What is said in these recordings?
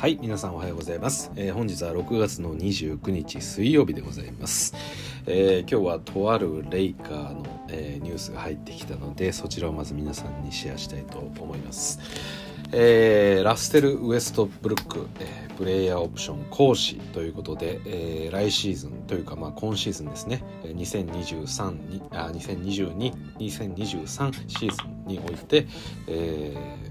はい皆さんおはようございます、えー、本日は6月の29日水曜日でございます、えー、今日はとあるレイカーの、えー、ニュースが入ってきたのでそちらをまず皆さんにシェアしたいと思います。えー、ラステル・ウエストブルック、えー、プレイヤーオプション行使ということで、えー、来シーズンというか、まあ、今シーズンですね。2023にあ2022、2023シーズンにおいて、えー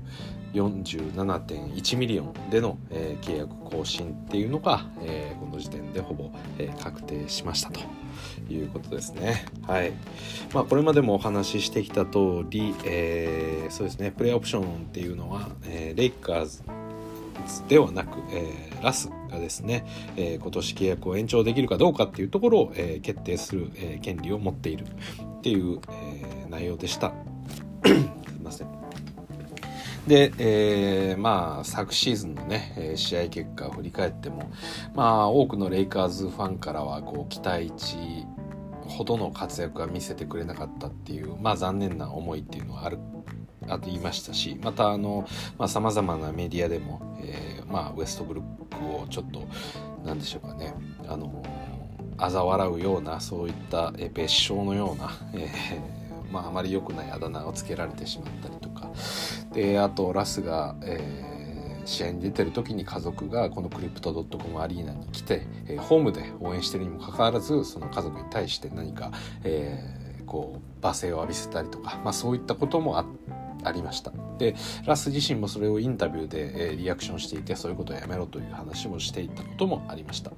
47.1ミリオンでの、えー、契約更新っていうのが、えー、この時点でほぼ、えー、確定しましたということですね。はい。まあこれまでもお話ししてきた通り、えー、そうですね、プレイヤーオプションっていうのは、えー、レイカーズではなく、えー、ラスがですね、えー、今年契約を延長できるかどうかっていうところを、えー、決定する、えー、権利を持っているっていう、えー、内容でした。すいません。で、えー、まあ昨シーズンのね試合結果を振り返ってもまあ多くのレイカーズファンからはこう期待値ほどの活躍は見せてくれなかったっていうまあ残念な思いっていうのはあるあと言いましたしまたあのさまざ、まなメディアでも、えー、まあ、ウエストブルックをちょっと何でしょうかねあの嘲笑うようなそういった、別称のような、えー、まあ、あまり良くないあだ名をつけられてしまったりとか。であとラスが、えー、試合に出てる時に家族がこのクリプトドットコムアリーナに来て、えー、ホームで応援してるにもかかわらずその家族に対して何か、えー、こう罵声を浴びせたりとか、まあ、そういったこともあっありました。でラス自身もそれをインタビューで、えー、リアクションしていてそういうことをやめろという話もしていたこともありました。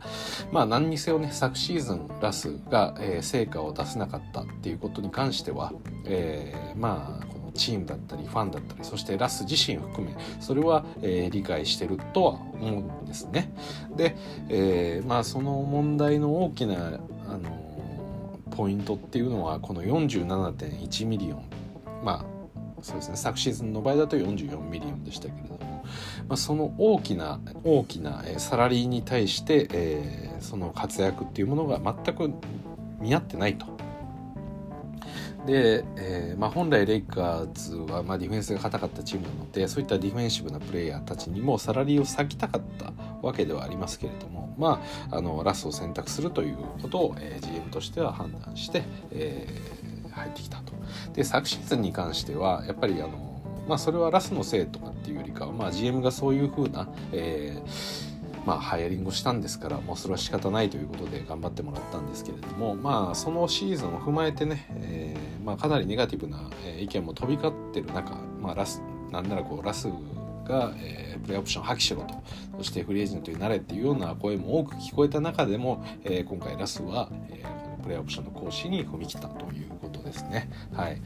まあ何にせよね昨シーズンラスが、えー、成果を出せなかったっていうことに関しては、えー、まあこのチームだったりファンだったりそしてラス自身含めそれは、えー、理解してるとは思うんですね。で、えー、まあその問題の大きなあのポイントっていうのはこの47.1ミリオン。まあそうですね。昨シーズンの場合だと44ミリオンでしたけれども、まあ、その大きな大きなサラリーに対して、えー、その活躍っていうものが全く見合ってないと。で、えーまあ、本来レイカーズは、まあ、ディフェンスが硬かったチームなのでそういったディフェンシブなプレイヤーたちにもサラリーを割きたかったわけではありますけれども、まあ、あのラスを選択するということを、えー、GM としては判断して、えー、入ってきたと。で昨シーズンに関してはやっぱりあの、まあ、それはラスのせいとかっていうよりかは、まあ、GM がそういうふうな、えーまあ、ハイアリングをしたんですからもうそれは仕方ないということで頑張ってもらったんですけれどもまあそのシーズンを踏まえてね、えーまあ、かなりネガティブな意見も飛び交ってる中、まあ、ラスなんならこうラスが、えー、プレイオプション破棄しろとそしてフリーエージェントになれっていうような声も多く聞こえた中でも、えー、今回ラスは、えー、プレイオプションの行使に踏み切ったということですね。はい、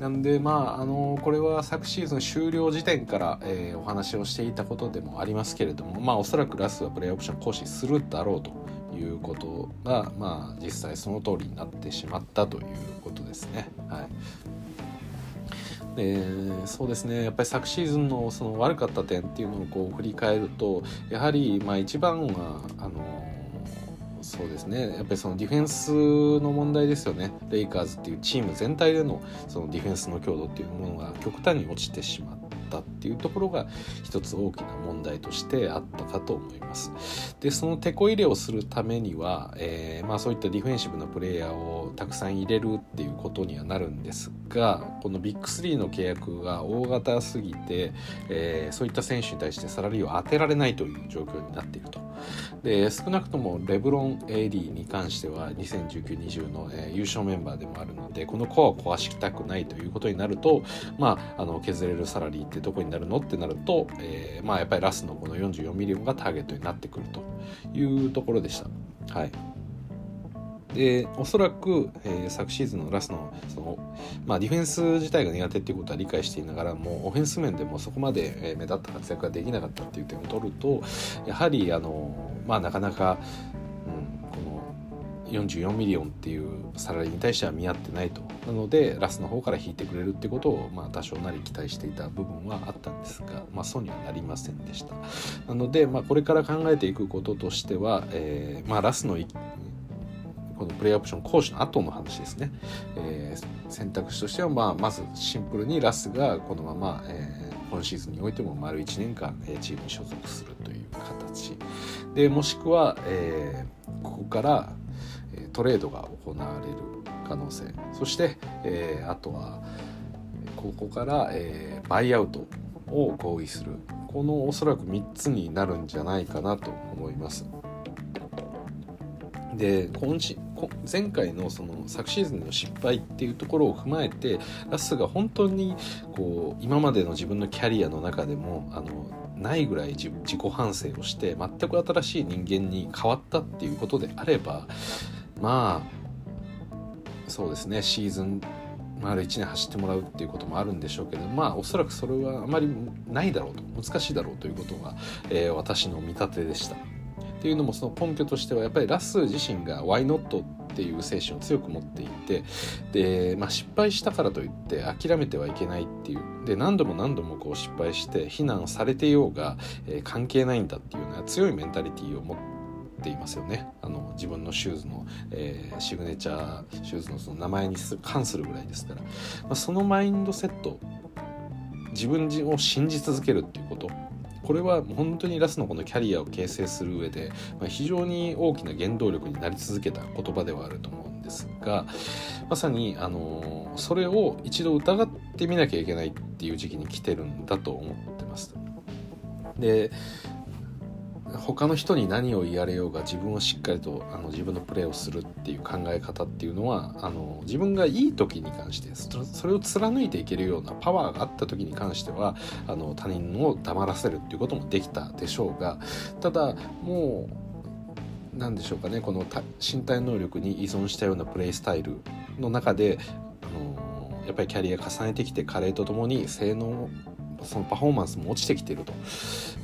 なんでまああのこれは昨シーズン終了時点から、えー、お話をしていたことでもありますけれどもまあおそらくラスはプレイオプション行使するだろうということがまあ実際その通りになってしまったということですね。はいでそうですねやっぱり昨シーズンのその悪かった点っていうのをこう振り返るとやはりまあ一番はあのそうですね。やっぱりそのディフェンスの問題ですよね。レイカーズっていうチーム全体でのそのディフェンスの強度っていうものが極端に落ちてしまってたっていうところが一つ大きな問題としてあったかと思います。でそのテこ入れをするためには、えー、まあ、そういったディフェンシブなプレイヤーをたくさん入れるっていうことにはなるんですがこのビッグ3の契約が大型すぎて、えー、そういった選手に対してサラリーを当てられないという状況になっていると。で少なくともレブロン AD に関しては2019-20の、えー、優勝メンバーでもあるのでこのコアを壊したくないということになると、まあ、あの削れるサラリーってどこになるのってなると、えー、まあ、やっぱりラスのこの44ミリオンがターゲットになってくるというところでした。はいでおそらく、えー、昨シーズンのラスのその、まあ、ディフェンス自体が苦手っていうことは理解していながらもオフェンス面でもそこまで、えー、目立った活躍ができなかったっていう点を取るとやはりあの、まあ、なかなか、44ミリオンっていうサラリーに対しては見合ってないと。なのでラスの方から引いてくれるってことを、まあ、多少なり期待していた部分はあったんですが、まあ、そうにはなりませんでした。なので、まあ、これから考えていくこととしては、えーまあ、ラスのこのプレイオプション講師の後の話ですね、えー、選択肢としては、まあ、まずシンプルにラスがこのまま、えー、今シーズンにおいても丸1年間、えー、チームに所属するという形。でもしくは、えー、ここからトレードが行われる可能性そして、えー、あとはここから、えー、バイアウトを合意するこのおそらく3つになるんじゃないかなと思います。で今シ前回のその昨シーズンの失敗っていうところを踏まえてラスが本当にこう今までの自分のキャリアの中でもあのないぐらい自己反省をして全く新しい人間に変わったっていうことであればまあそうですねシーズン丸1年走ってもらうっていうこともあるんでしょうけどまあおそらくそれはあまりないだろうと難しいだろうということが、えー、私の見立てでした。っていうのもその根拠としてはやっぱりラス自身が「Why not?」っていう精神を強く持っていてで、まあ、失敗したからといって諦めてはいけないっていうで何度も何度もこう失敗して非難されてようが、えー、関係ないんだっていうような強いメンタリティーを持ってていますよね。あの自分のシューズの、えー、シグネチャーシューズのその名前に関するぐらいですから、まあ、そのマインドセット自分を信じ続けるっていうこと。これは本当にラスのこのキャリアを形成する上で、まあ、非常に大きな原動力になり続けた言葉ではあると思うんですがまさに、あのそれを一度疑ってみなきゃいけないっていう時期に来てるんだと思ってます。で他の人に何を言われようが自分をしっかりとあの自分のプレーをするっていう考え方っていうのはあの自分がいい時に関してそれを貫いていけるようなパワーがあった時に関してはあの他人を黙らせるっていうこともできたでしょうがただもう何でしょうかねこの身体能力に依存したようなプレイスタイルの中であのやっぱりキャリア重ねてきて加齢とともに性能そのパフォーマンスも落ちてきてると、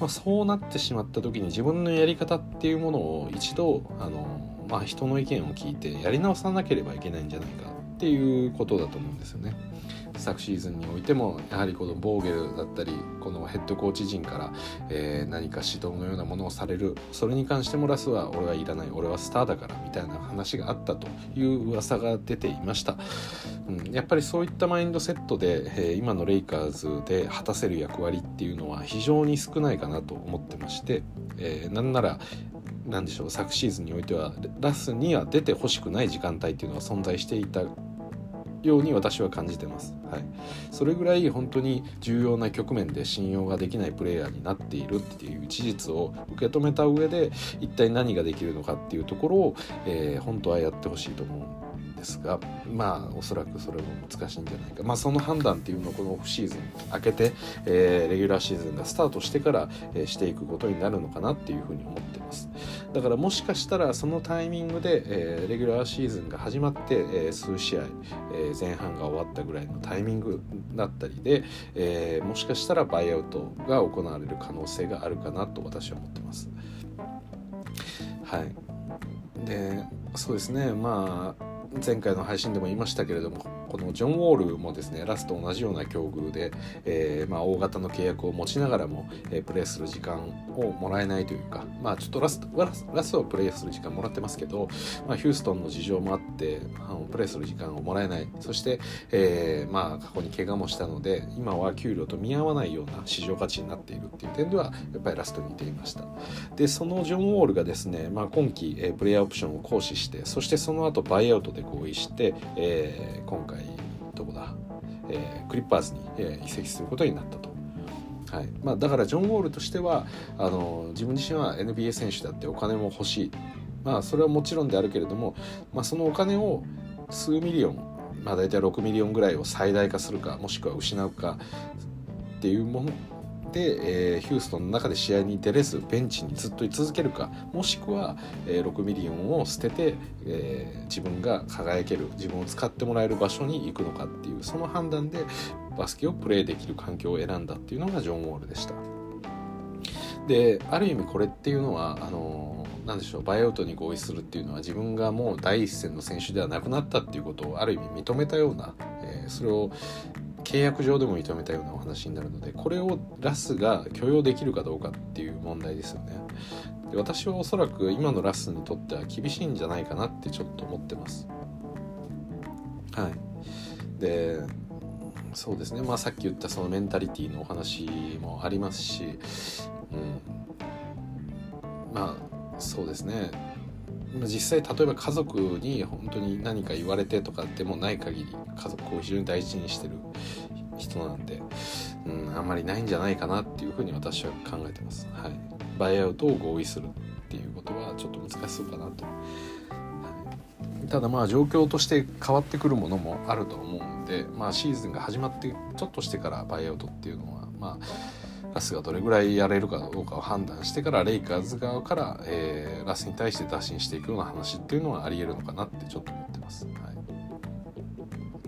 まあ、そうなってしまった時に自分のやり方っていうものを一度あの、まあ、人の意見を聞いてやり直さなければいけないんじゃないかっていうことだと思うんですよね。昨シーズンにおいてもやはりこのボーゲルだったりこのヘッドコーチ陣から、えー、何か指導のようなものをされる。それに関してもラスは俺はいらない俺はスターだからみたいな話があったという噂が出ていました、うん、やっぱりそういったマインドセットで、えー、今のレイカーズで果たせる役割っていうのは非常に少ないかなと思ってまして、えー、なんなら何でしょう昨シーズンにおいてはラスには出てほしくない時間帯っていうのは存在していたように私は感じてます、はい、それぐらい本当に重要な局面で信用ができないプレイヤーになっているっていう事実を受け止めた上で一体何ができるのかっていうところを、えー、本当はやってほしいと思う。ですがまあおそらくそれも難しいんじゃないか、まあ、その判断っていうのをこのオフシーズン明けて、えー、レギュラーシーズンがスタートしてから、えー、していくことになるのかなっていうふうに思ってます。だからもしかしたらそのタイミングで、えー、レギュラーシーズンが始まって、えー、数試合、えー、前半が終わったぐらいのタイミングだったりで、えー、もしかしたらバイアウトが行われる可能性があるかなと私は思ってます。はい。でそうですね。まあ前回の配信でも言いましたけれどもこのジョン・ウォールもですねラスと同じような境遇で、えー、まあ、大型の契約を持ちながらも、えー、プレーする時間をもらえないというか、まあ、ちょっとラスラスラスをプレーする時間もらってますけど、まあ、ヒューストンの事情もあってあのプレーする時間をもらえない。そして、えー、まあ、過去に怪我もしたので今は給料と見合わないような市場価値になっているっていう点ではやっぱりラストに似ていました。でそのジョン・ウォールがですね、まあ、今季、えプレイヤーオプションを行使してそしてその後バイアウトで合意して、えー、今回、えー、クリッパーズに、えー、移籍することになったと。はいまあ、だからジョン・ウォールとしてはあの自分自身は NBA 選手だってお金も欲しい、まあ、それはもちろんであるけれども、まあ、そのお金を数ミリオン、まあ、大体6ミリオンぐらいを最大化するかもしくは失うかっていうもので、えー、ヒューストンの中で試合に出れずベンチにずっと居続けるかもしくは、えー、6ミリオンを捨てて、えー、自分が輝ける自分を使ってもらえる場所に行くのかっていうその判断でバスケをプレーできる環境を選んだっていうのがジョン・ウォールでした。である意味これっていうのはあの何でしょうバイアウトに合意するっていうのは自分がもう第一線の選手ではなくなったっていうことをある意味認めたような、えー、それを契約上でも認めたようなお話になるのでこれをラスが許容できるかどうかっていう問題ですよね。で私はおそらく今のラスにとっては厳しいんじゃないかなってちょっと思ってます。はい。でそうですね。まあさっき言ったそのメンタリティーのお話もありますし、うん、まあそうですね。実際例えば家族に本当に何か言われてとかでもない限り家族を非常に大事にしてる人なんで、うん、あんまりないんじゃないかなっていうふうに私は考えてます。はい、バイアウトを合意するっていうことはちょっと難しそうかなと。ただまあ状況として変わってくるものもあると思うんで、まあ、シーズンが始まってちょっとしてからバイアウトっていうのはまあラスがどれぐらいやれるかどうかを判断してからレイカーズ側から、えー、ラスに対して打診していくような話っていうのはありえるのかなってちょっと思ってます。は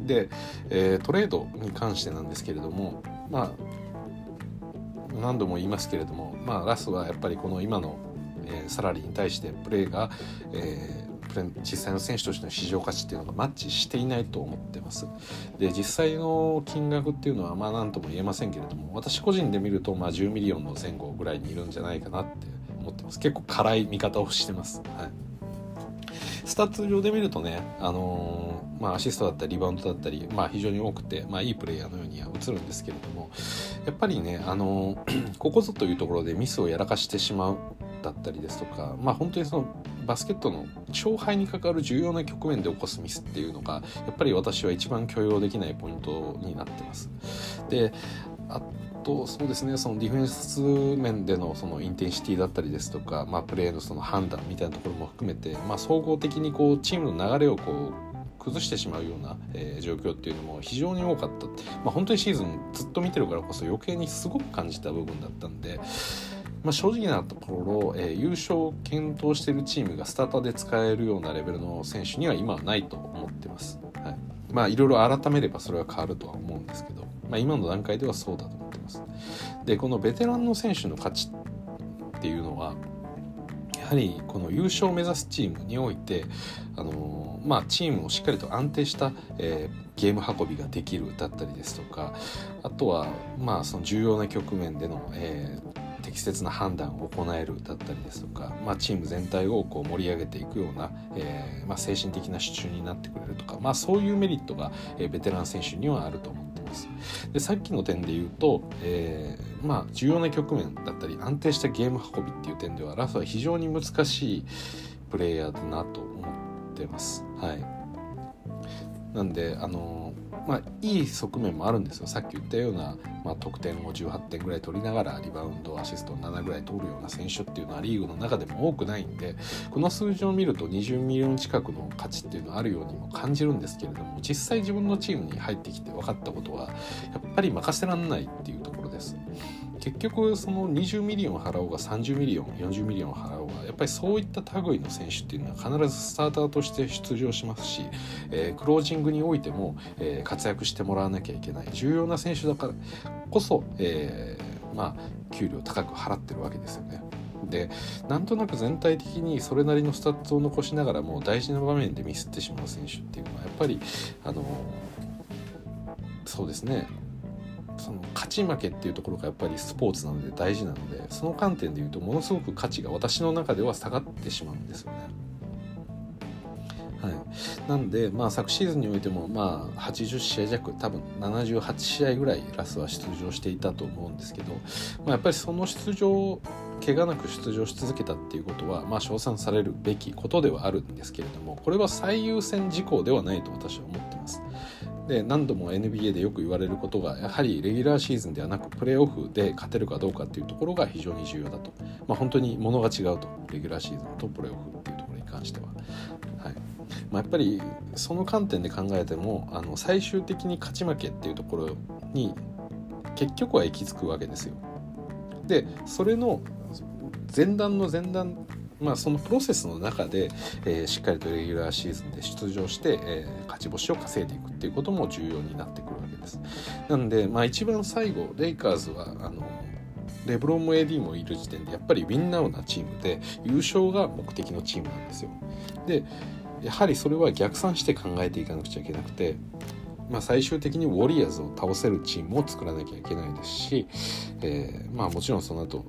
い、で、えー、トレードに関してなんですけれどもまあ何度も言いますけれども、まあ、ラスはやっぱりこの今の、えー、サラリーに対してプレーが、えー実際の選手としての市場価値っていうのがマッチしていないと思ってます。で実際の金額っていうのはまあ何とも言えませんけれども私個人で見るとまあ10ミリオンの前後ぐらいにいるんじゃないかなって思ってます。結構辛い見方をしてます、はい、スタッツ上で見るとね、あのー、まあ、アシストだったりリバウンドだったり、まあ、非常に多くて、まあ、いいプレイヤーのようには映るんですけれどもやっぱりね、あのー、ここぞというところでミスをやらかしてしまうだったりですとか、まあ、本当にそのバスケットの勝敗に関わる重要な局面で起こすミスっていうのがやっぱり私は一番許容できないポイントになってます。であとそうですねそのディフェンス面でのそのインテンシティだったりですとか、まあ、プレーのその判断みたいなところも含めて、まあ、総合的にこうチームの流れをこう崩してしまうような、えー、状況っていうのも非常に多かった、まあ、本当にシーズンずっと見てるからこそ余計にすごく感じた部分だったんで、まあ、正直なところ、えー、優勝を検討しているチームがスタータで使えるようなレベルの選手には今はないと思ってます。はい、まあいろいろ改めればそれは変わるとは思うんですけど、まあ、今の段階ではそうだと思ってます。でこのベテランの選手の価値っていうのはやはりこの優勝を目指すチームにおいて、あのー、まあ、チームをしっかりと安定した、えー、ゲーム運びができるだったりですとかあとは、まあ、その重要な局面での、えー適切な判断を行えるだったりですとか、まあ、チーム全体をこう盛り上げていくような、えー、まあ、精神的な支柱になってくれるとか、まあ、そういうメリットが、えベテラン選手にはあると思ってます。でさっきの点で言うと、えー、まあ、重要な局面だったり安定したゲーム運びっていう点ではラフは非常に難しいプレイヤーだなと思ってます。はい、なんであのまあ、いい側面もあるんですよさっき言ったような、まあ、得点を18点ぐらい取りながらリバウンドアシスト7ぐらい取るような選手っていうのはリーグの中でも多くないんでこの数字を見ると20ミリオン近くの価値っていうのはあるようにも感じるんですけれども実際自分のチームに入ってきて分かったことはやっぱり任せられないっていうところです。結局その20ミリオン払おうが30ミリオン40ミリオン払おうがやっぱりそういった類の選手っていうのは必ずスターターとして出場しますし、えー、クロージングにおいても、えー、活躍してもらわなきゃいけない重要な選手だからこそ、えー、まあ給料高く払ってるわけですよね。でなんとなく全体的にそれなりのスタッツを残しながらも大事な場面でミスってしまう選手っていうのはやっぱりあのそうですね勝ち負けっていうところがやっぱりスポーツなので大事なのでその観点で言うとものすごく価値が私の中では下がってしまうんですよね。はい、なんで、まあ、昨シーズンにおいても、まあ、80試合弱多分78試合ぐらいラスは出場していたと思うんですけど、まあ、やっぱりその出場怪我なく出場し続けたっていうことは、まあ、称賛されるべきことではあるんですけれどもこれは最優先事項ではないと私は思ってます。で何度も NBA でよく言われることがやはりレギュラーシーズンではなくプレーオフで勝てるかどうかっていうところが非常に重要だと、まあ、本当にものが違うとレギュラーシーズンとプレーオフっていうところに関しては。はいまあ、やっぱりその観点で考えてもあの最終的に勝ち負けっていうところに結局は行き着くわけですよ。でそれの前段の前段まあ、そのプロセスの中で、えー、しっかりとレギュラーシーズンで出場して、えー、勝ち星を稼いでいくっていうことも重要になってくるわけです。なんで、まあ、一番最後レイカーズはあのレブロンも AD もいる時点でやっぱりウィンナウなチームで優勝が目的のチームなんですよ。でやはりそれは逆算して考えていかなくちゃいけなくてまあ、最終的にウォリアーズを倒せるチームを作らなきゃいけないですし、えーまあ、もちろんその後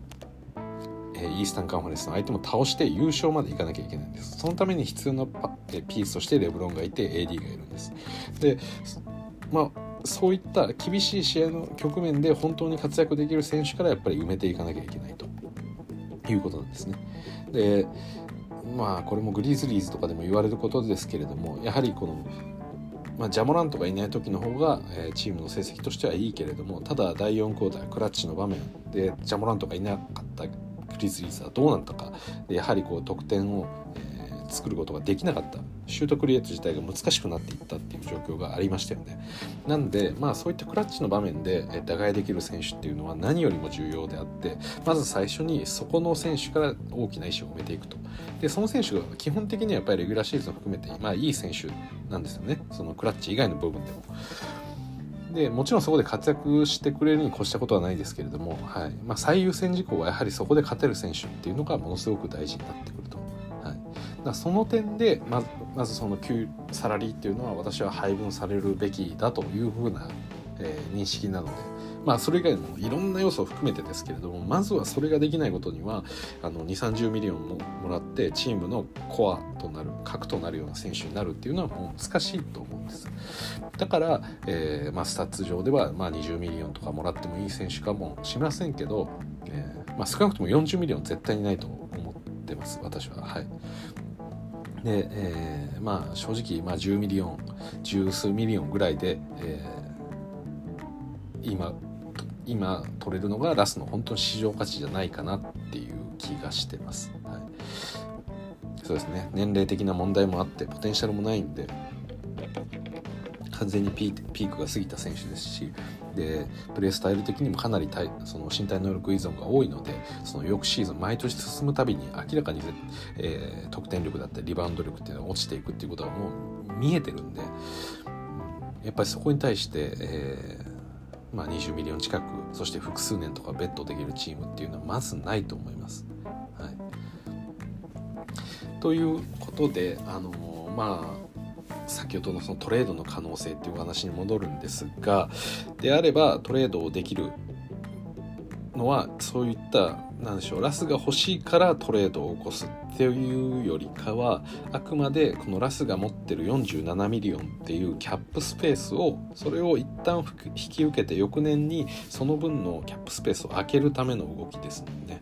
イースタンカンファレンスの相手も倒して優勝までいかなきゃいけないんです。そのために必要なピースとしてレブロンがいて AD がいるんです。でまあそういった厳しい試合の局面で本当に活躍できる選手からやっぱり埋めていかなきゃいけないと。いうことなんですね。でまあこれもグリーズリーズとかでも言われることですけれどもやはりこの、まあ、ジャモラントがいない時の方が、え、チームの成績としてはいいけれどもただ第4クォータークラッチの場面でジャモラントがいなかったグリズリーズはどうなったかでやはりこう得点を、えー、作ることができなかったシュートクリエイト自体が難しくなっていったっていう状況がありましたよね。なんで、まあ、そういったクラッチの場面で打開できる選手っていうのは何よりも重要であってまず最初にそこの選手から大きな意思を埋めていくとでその選手が基本的にはやっぱりレギュラーシーズンを含めて、まあ、いい選手なんですよねそのクラッチ以外の部分でも。でもちろんそこで活躍してくれるに越したことはないですけれども、はいまあ、最優先事項はやはりそこで勝てる選手っていうのがものすごく大事になってくると。はい、だその点でまずまずその給サラリーっていうのは私は配分されるべきだというふうな、えー、認識なのでまあそれ以外もいろんな要素を含めてですけれどもまずはそれができないことにはあの2 3 0ミリオンももらってチームのコアとなる核となるような選手になるっていうのはもう難しいと思うんです。だから、えーまあ、スタッツ上では、まあ、20ミリオンとかもらってもいい選手かもしませんけど、えーまあ、少なくとも40ミリオン絶対にないと思ってます私は。はい。で、えー、まあ正直、まあ、10ミリオン十数ミリオンぐらいで、えー、今今取れるのがラスの本当に市場価値じゃないかなっていう気がしてます、はい、そうですね。年齢的な問題もあってポテンシャルもないんで完全にピークが過ぎた選手ですしでプレースタイル的にもかなりその身体能力依存が多いのでその翌シーズン毎年進むたびに明らかに、えー、得点力だったりリバウンド力っていうのが落ちていくっていうことはもう見えてるんでやっぱりそこに対して、えー、まあ、20ミリオン近くそして複数年とかベットできるチームっていうのはまずないと思います。はい、ということであのまあ先ほどのそのトレードの可能性っていう話に戻るんですがであればトレードをできるのはそういった何でしょうラスが欲しいからトレードを起こすっていうよりかはあくまでこのラスが持ってる47ミリオンっていうキャップスペースをそれを一旦引き受けて翌年にその分のキャップスペースを空けるための動きですもんね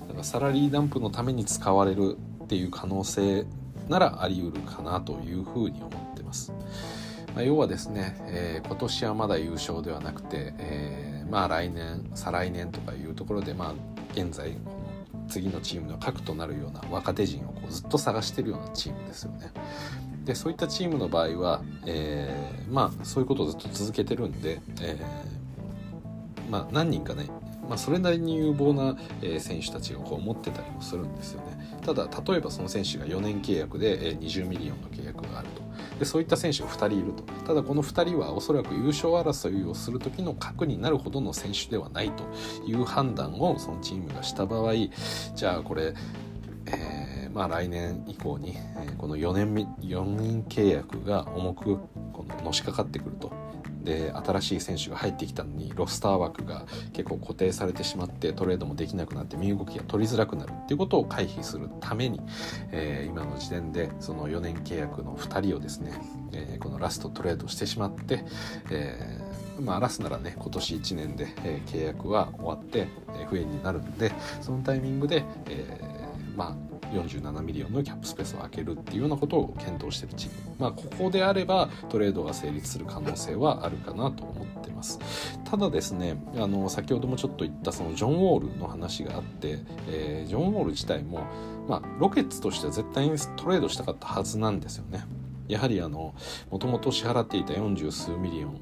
だからサラリーダンプのために使われるっていう可能性ならあり得るかなというふうに思ってます。まあ、要はですね、えー、今年はまだ優勝ではなくて、えー、まあ来年再来年とかいうところで、まあ、現在この次のチームの核となるような若手陣をこうずっと探してるようなチームですよね。でそういったチームの場合は、えー、まあそういうことをずっと続けてるんで、えー、まあ何人かねまあ、それなりに有望な、選手たちがこう持ってたりもするんですよねただ例えばその選手が4年契約で、20ミリオンの契約があるとでそういった選手が2人いると。ただこの2人はおそらく優勝争いをする時の核になるほどの選手ではないという判断をそのチームがした場合じゃあこれ、えー、まあ来年以降に、えこの4年 ,4 年契約が重くこののしかかってくると。で新しい選手が入ってきたのにロスター枠が結構固定されてしまってトレードもできなくなって身動きが取りづらくなるっていうことを回避するために、えー、今の時点でその4年契約の2人をですね、えー、このラスとトレードしてしまって、えー、まあラスならね今年1年で、え契約は終わって、 FA になるんでそのタイミングで、えまあ47ミリオンのキャップスペースを空けるっていうようなことを検討してるチーム、まあ、ここであればトレードが成立する可能性はあるかなと思ってます。ただですねあの先ほどもちょっと言ったそのジョン・ウォールの話があって、えー、ジョン・ウォール自体も、まあ、ロケッツとしては絶対にトレードしたかったはずなんですよね。やはりあのもともと支払っていた40数ミリオン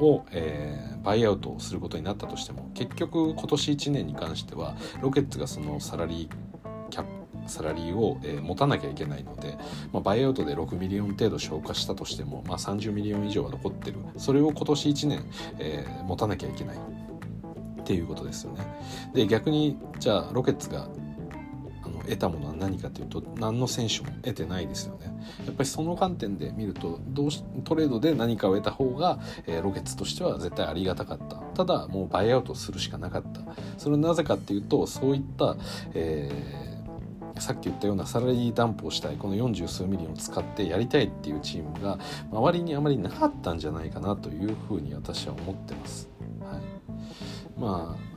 を、えー、バイアウトすることになったとしても結局今年1年に関してはロケッツがそのサラリーキャップサラリーを、えー、持たなきゃいけないので、まあ、バイアウトで6ミリオン程度消化したとしても、まあ、30ミリオン以上は残ってるそれを今年1年、えー、持たなきゃいけないっていうことですよね。で逆にじゃあロケッツが得たものは何かというと何の選手も得てないですよね。やっぱりその観点で見るとどうしトレードで何かを得た方が、えー、ロケッツとしては絶対ありがたかったただもうバイアウトするしかなかったそれはなぜかっていうとそういった、えーさっき言ったようなサラリーダンプをしたいこの40数ミリを使ってやりたいっていうチームが周りにあまりなかったんじゃないかなというふうに私は思ってます。はい、まあ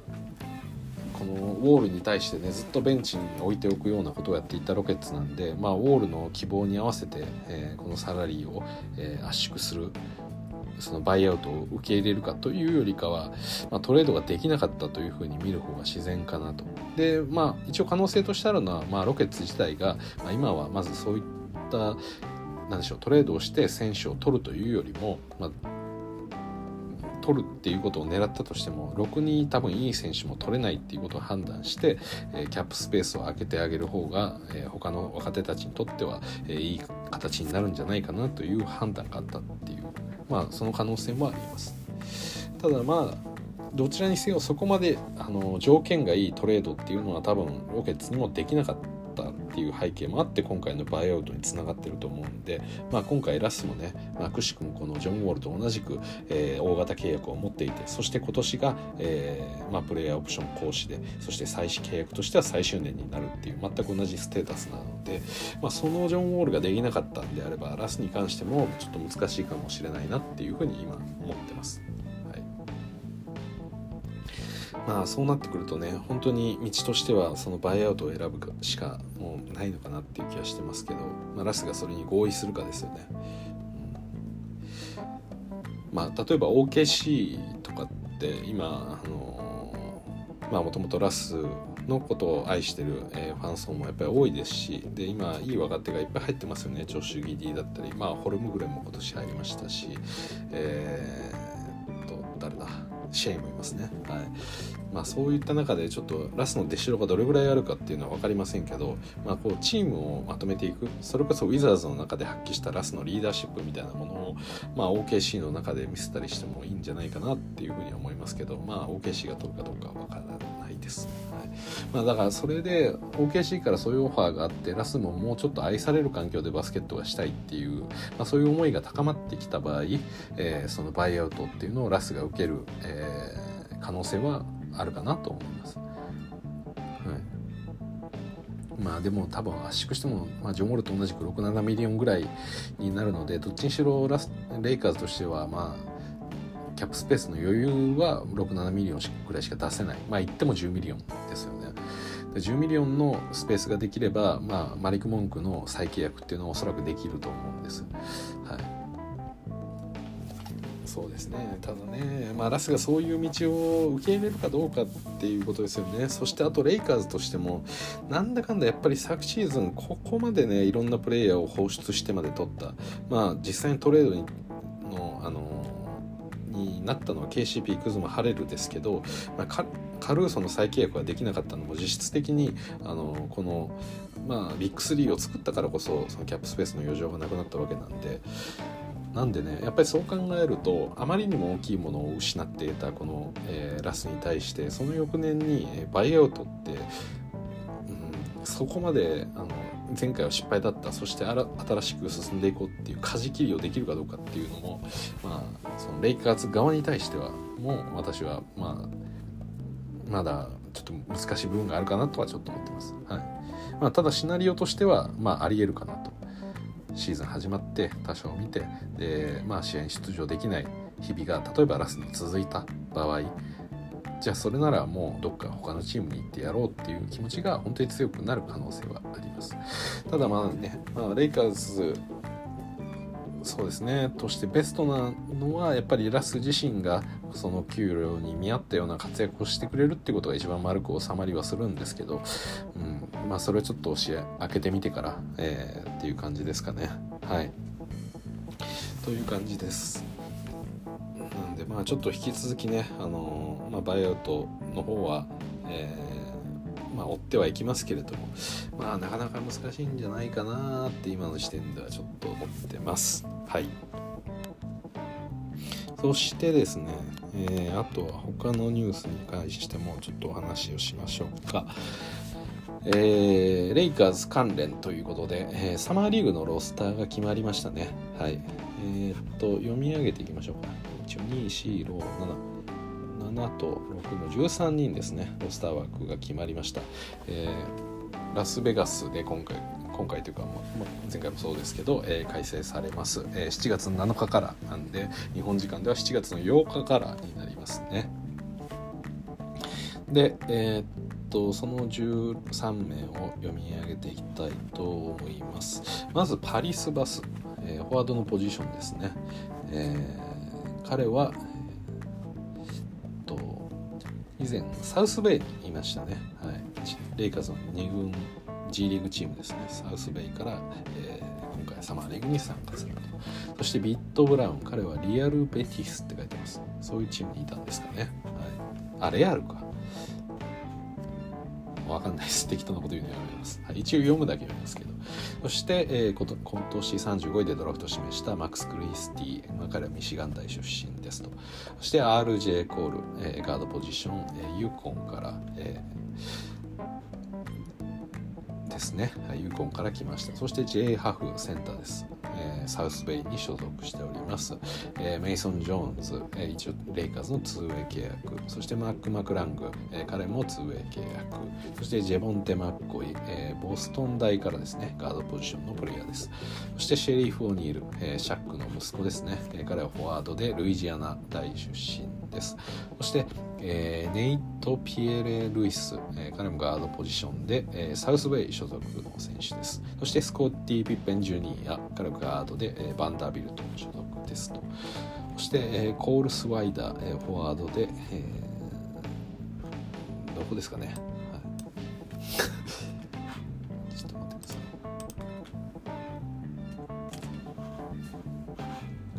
このウォールに対してねずっとベンチに置いておくようなことをやっていたロケッツなんで、まあ、ウォールの希望に合わせて、えー、このサラリーを、えー、圧縮するそのバイアウトを受け入れるかというよりかは、まあ、トレードができなかったというふうに見る方が自然かなと。でまあ一応可能性としてあるのは、まあ、ロケッツ自体が、まあ、今はまずそういったなんでしょうトレードをして選手を取るというよりも、まあ、取るっていうことを狙ったとしてもろくに多分いい選手も取れないっていうことを判断して、えー、キャップスペースを空けてあげる方が、えー、他の若手たちにとっては、えー、いい形になるんじゃないかなという判断があったっていうまあその可能性もあります。ただまあどちらにせよそこまであの条件がいいトレードっていうのは多分ロケッツにもできなかったっていう背景もあって今回のバイアウトにつながってると思うんで、まあ、今回ラスもね、まあ、くしくもこのジョン・ウォールと同じく、えー、大型契約を持っていてそして今年が、えーまあ、プレイヤーオプション行使でそして再試契約としては最終年になるっていう全く同じステータスなので、まあ、そのジョン・ウォールができなかったんであればラスに関してもちょっと難しいかもしれないなっていうふうに今思ってます。まあそうなってくるとね本当に道としてはそのバイアウトを選ぶしかもうないのかなっていう気はしてますけど、まあ、ラスがそれに合意するかですよね。うん、まあ例えば OKC とかって今あのまあもともとラスのことを愛してる、え、ファン層もやっぱり多いですしで今いい若手がいっぱい入ってますよねジョシュ・ギディだったりまあホルムグレンも今年入りましたしえー、と誰だ？シェイもいますね。はいまあ、そういった中でちょっとラスの出しろがどれぐらいあるかっていうのは分かりませんけど、まあ、こうチームをまとめていくそれこそウィザーズの中で発揮したラスのリーダーシップみたいなものを、まあ、OKC の中で見せたりしてもいいんじゃないかなっていうふうに思いますけど、まあ、OKC が取るかどうかは分からないです。はいまあ、だからそれで OKC からそういうオファーがあってラスももうちょっと愛される環境でバスケットがしたいっていう、まあ、そういう思いが高まってきた場合、えー、そのバイアウトっていうのをラスが受ける、えー、可能性はあるかなと思います。はい、まあでも多分圧縮しても、まあ、ジョン・ウォルと同じく67 million ぐらいになるのでどっちにしろラスレイカーズとしてはまあ cap space の余裕は67 million ぐらいしか出せないまあ言っても10 million ですよね。で10 million のスペースができれば、まあ、マリック・モンクの再契約っていうのはおそらくできると思うんです。そうですね。ただね、まあ、ラスがそういう道を受け入れるかどうかっていうことですよね。そしてあとレイカーズとしてもなんだかんだやっぱり昨シーズンここまでねいろんなプレイヤーを放出してまで取った。まあ実際にトレードにのあのになったのは KCP クズマハレルですけど、まあ、カルーソの再契約ができなかったのも実質的にあのこの、まあ、ビッグ3を作ったからこそそのキャップスペースの余剰がなくなったわけなんでなんでねやっぱりそう考えるとあまりにも大きいものを失っていたこの、えー、ラスに対してその翌年に、えー、バイアウトって、うん、そこまであの前回は失敗だったそして新しく進んでいこうっていう舵切りをできるかどうかっていうのも、まあ、そのレイカーズ側に対してはもう私は、まあ、まだちょっと難しい部分があるかなとはちょっと思ってます。はいまあ、ただシナリオとしては、まあ、ありえるかなと。シーズン始まって多少見てで、まあ、試合に出場できない日々が例えばラスに続いた場合じゃあそれならもうどっか他のチームに行ってやろうっていう気持ちが本当に強くなる可能性はあります。ただまあね、まあ、レイカーズそうですね。としてベストなのはやっぱりラス自身がその給料に見合ったような活躍をしてくれるっていうことが一番丸く収まりはするんですけど、うん、まあそれをちょっと試合開けてみてから、えー、っていう感じですかね。はい。という感じです。なんでまあちょっと引き続きねあのー、まあ、バイアウトの方は、えー、まあ、追ってはいきますけれどもまあなかなか難しいんじゃないかなって今の時点ではちょっと思ってますはいそしてですね、えー、あとは他のニュースに関してもちょっとお話をしましょうか。えー、レイカーズ関連ということで、えー、サマーリーグのロスターが決まりましたね。はい。えー、っと、読み上げていきましょうか。1、2、4、6、7、7と6の13人ですね。ロスター枠が決まりました。えー、ラスベガスで今回今回というか、ま前回もそうですけど、えー、開催されます、えー、7月7日からなんで日本時間では7月の8日からになりますねでえー、っとその13名を読み上げていきたいと思いますまずパリスバス、えー、フォワードのポジションですね、えー、彼は、以前サウスベイにいましたね、はい、レイカーズの2軍 G リーグチームですね。サウスベイから、えー、今回サマーリーグに参加すると。そしてビット・ブラウン彼はリアル・ベティスって書いてます。そういうチームにいたんですかね、はい、あレアルか。わかんないです。適当なこと言うのやめます。はい、一応読むだけ読みますけど。そして、えー、今年35位でドラフトを示したマックス・クリスティ、まあ、彼はミシガン大出身ですと。そして RJ コール、えー、ガードポジション、えー、ユコンから、えー、ですね、ユーコンから来ました。そして J ハフセンターです。えー、サウスベイに所属しております、えー、メイソン・ジョーンズ、えー、一応レイカーズの 2way 契約。そしてマック・マクラング、えー、彼も 2way 契約。そしてジェボンテ・マッコイ、えー、ボストン大からですね。ガードポジションのプレイヤーです。そしてシェリーフ・オニール、えー、シャックの息子ですね、えー、彼はフォワードでルイジアナ大出身です。そして、えー、ネイト・ピエレ・ルイス、えー、彼もガードポジションで、えー、サウスベイ所属の選手です。そしてスコッティ・ピッペン・ジュニア。彼もガードで、えー、バンダービルト所属ですと。そして、えー、コール・スワイダー、えー、フォワードで、えー、どこですかね、はい。ちょっと待ってください。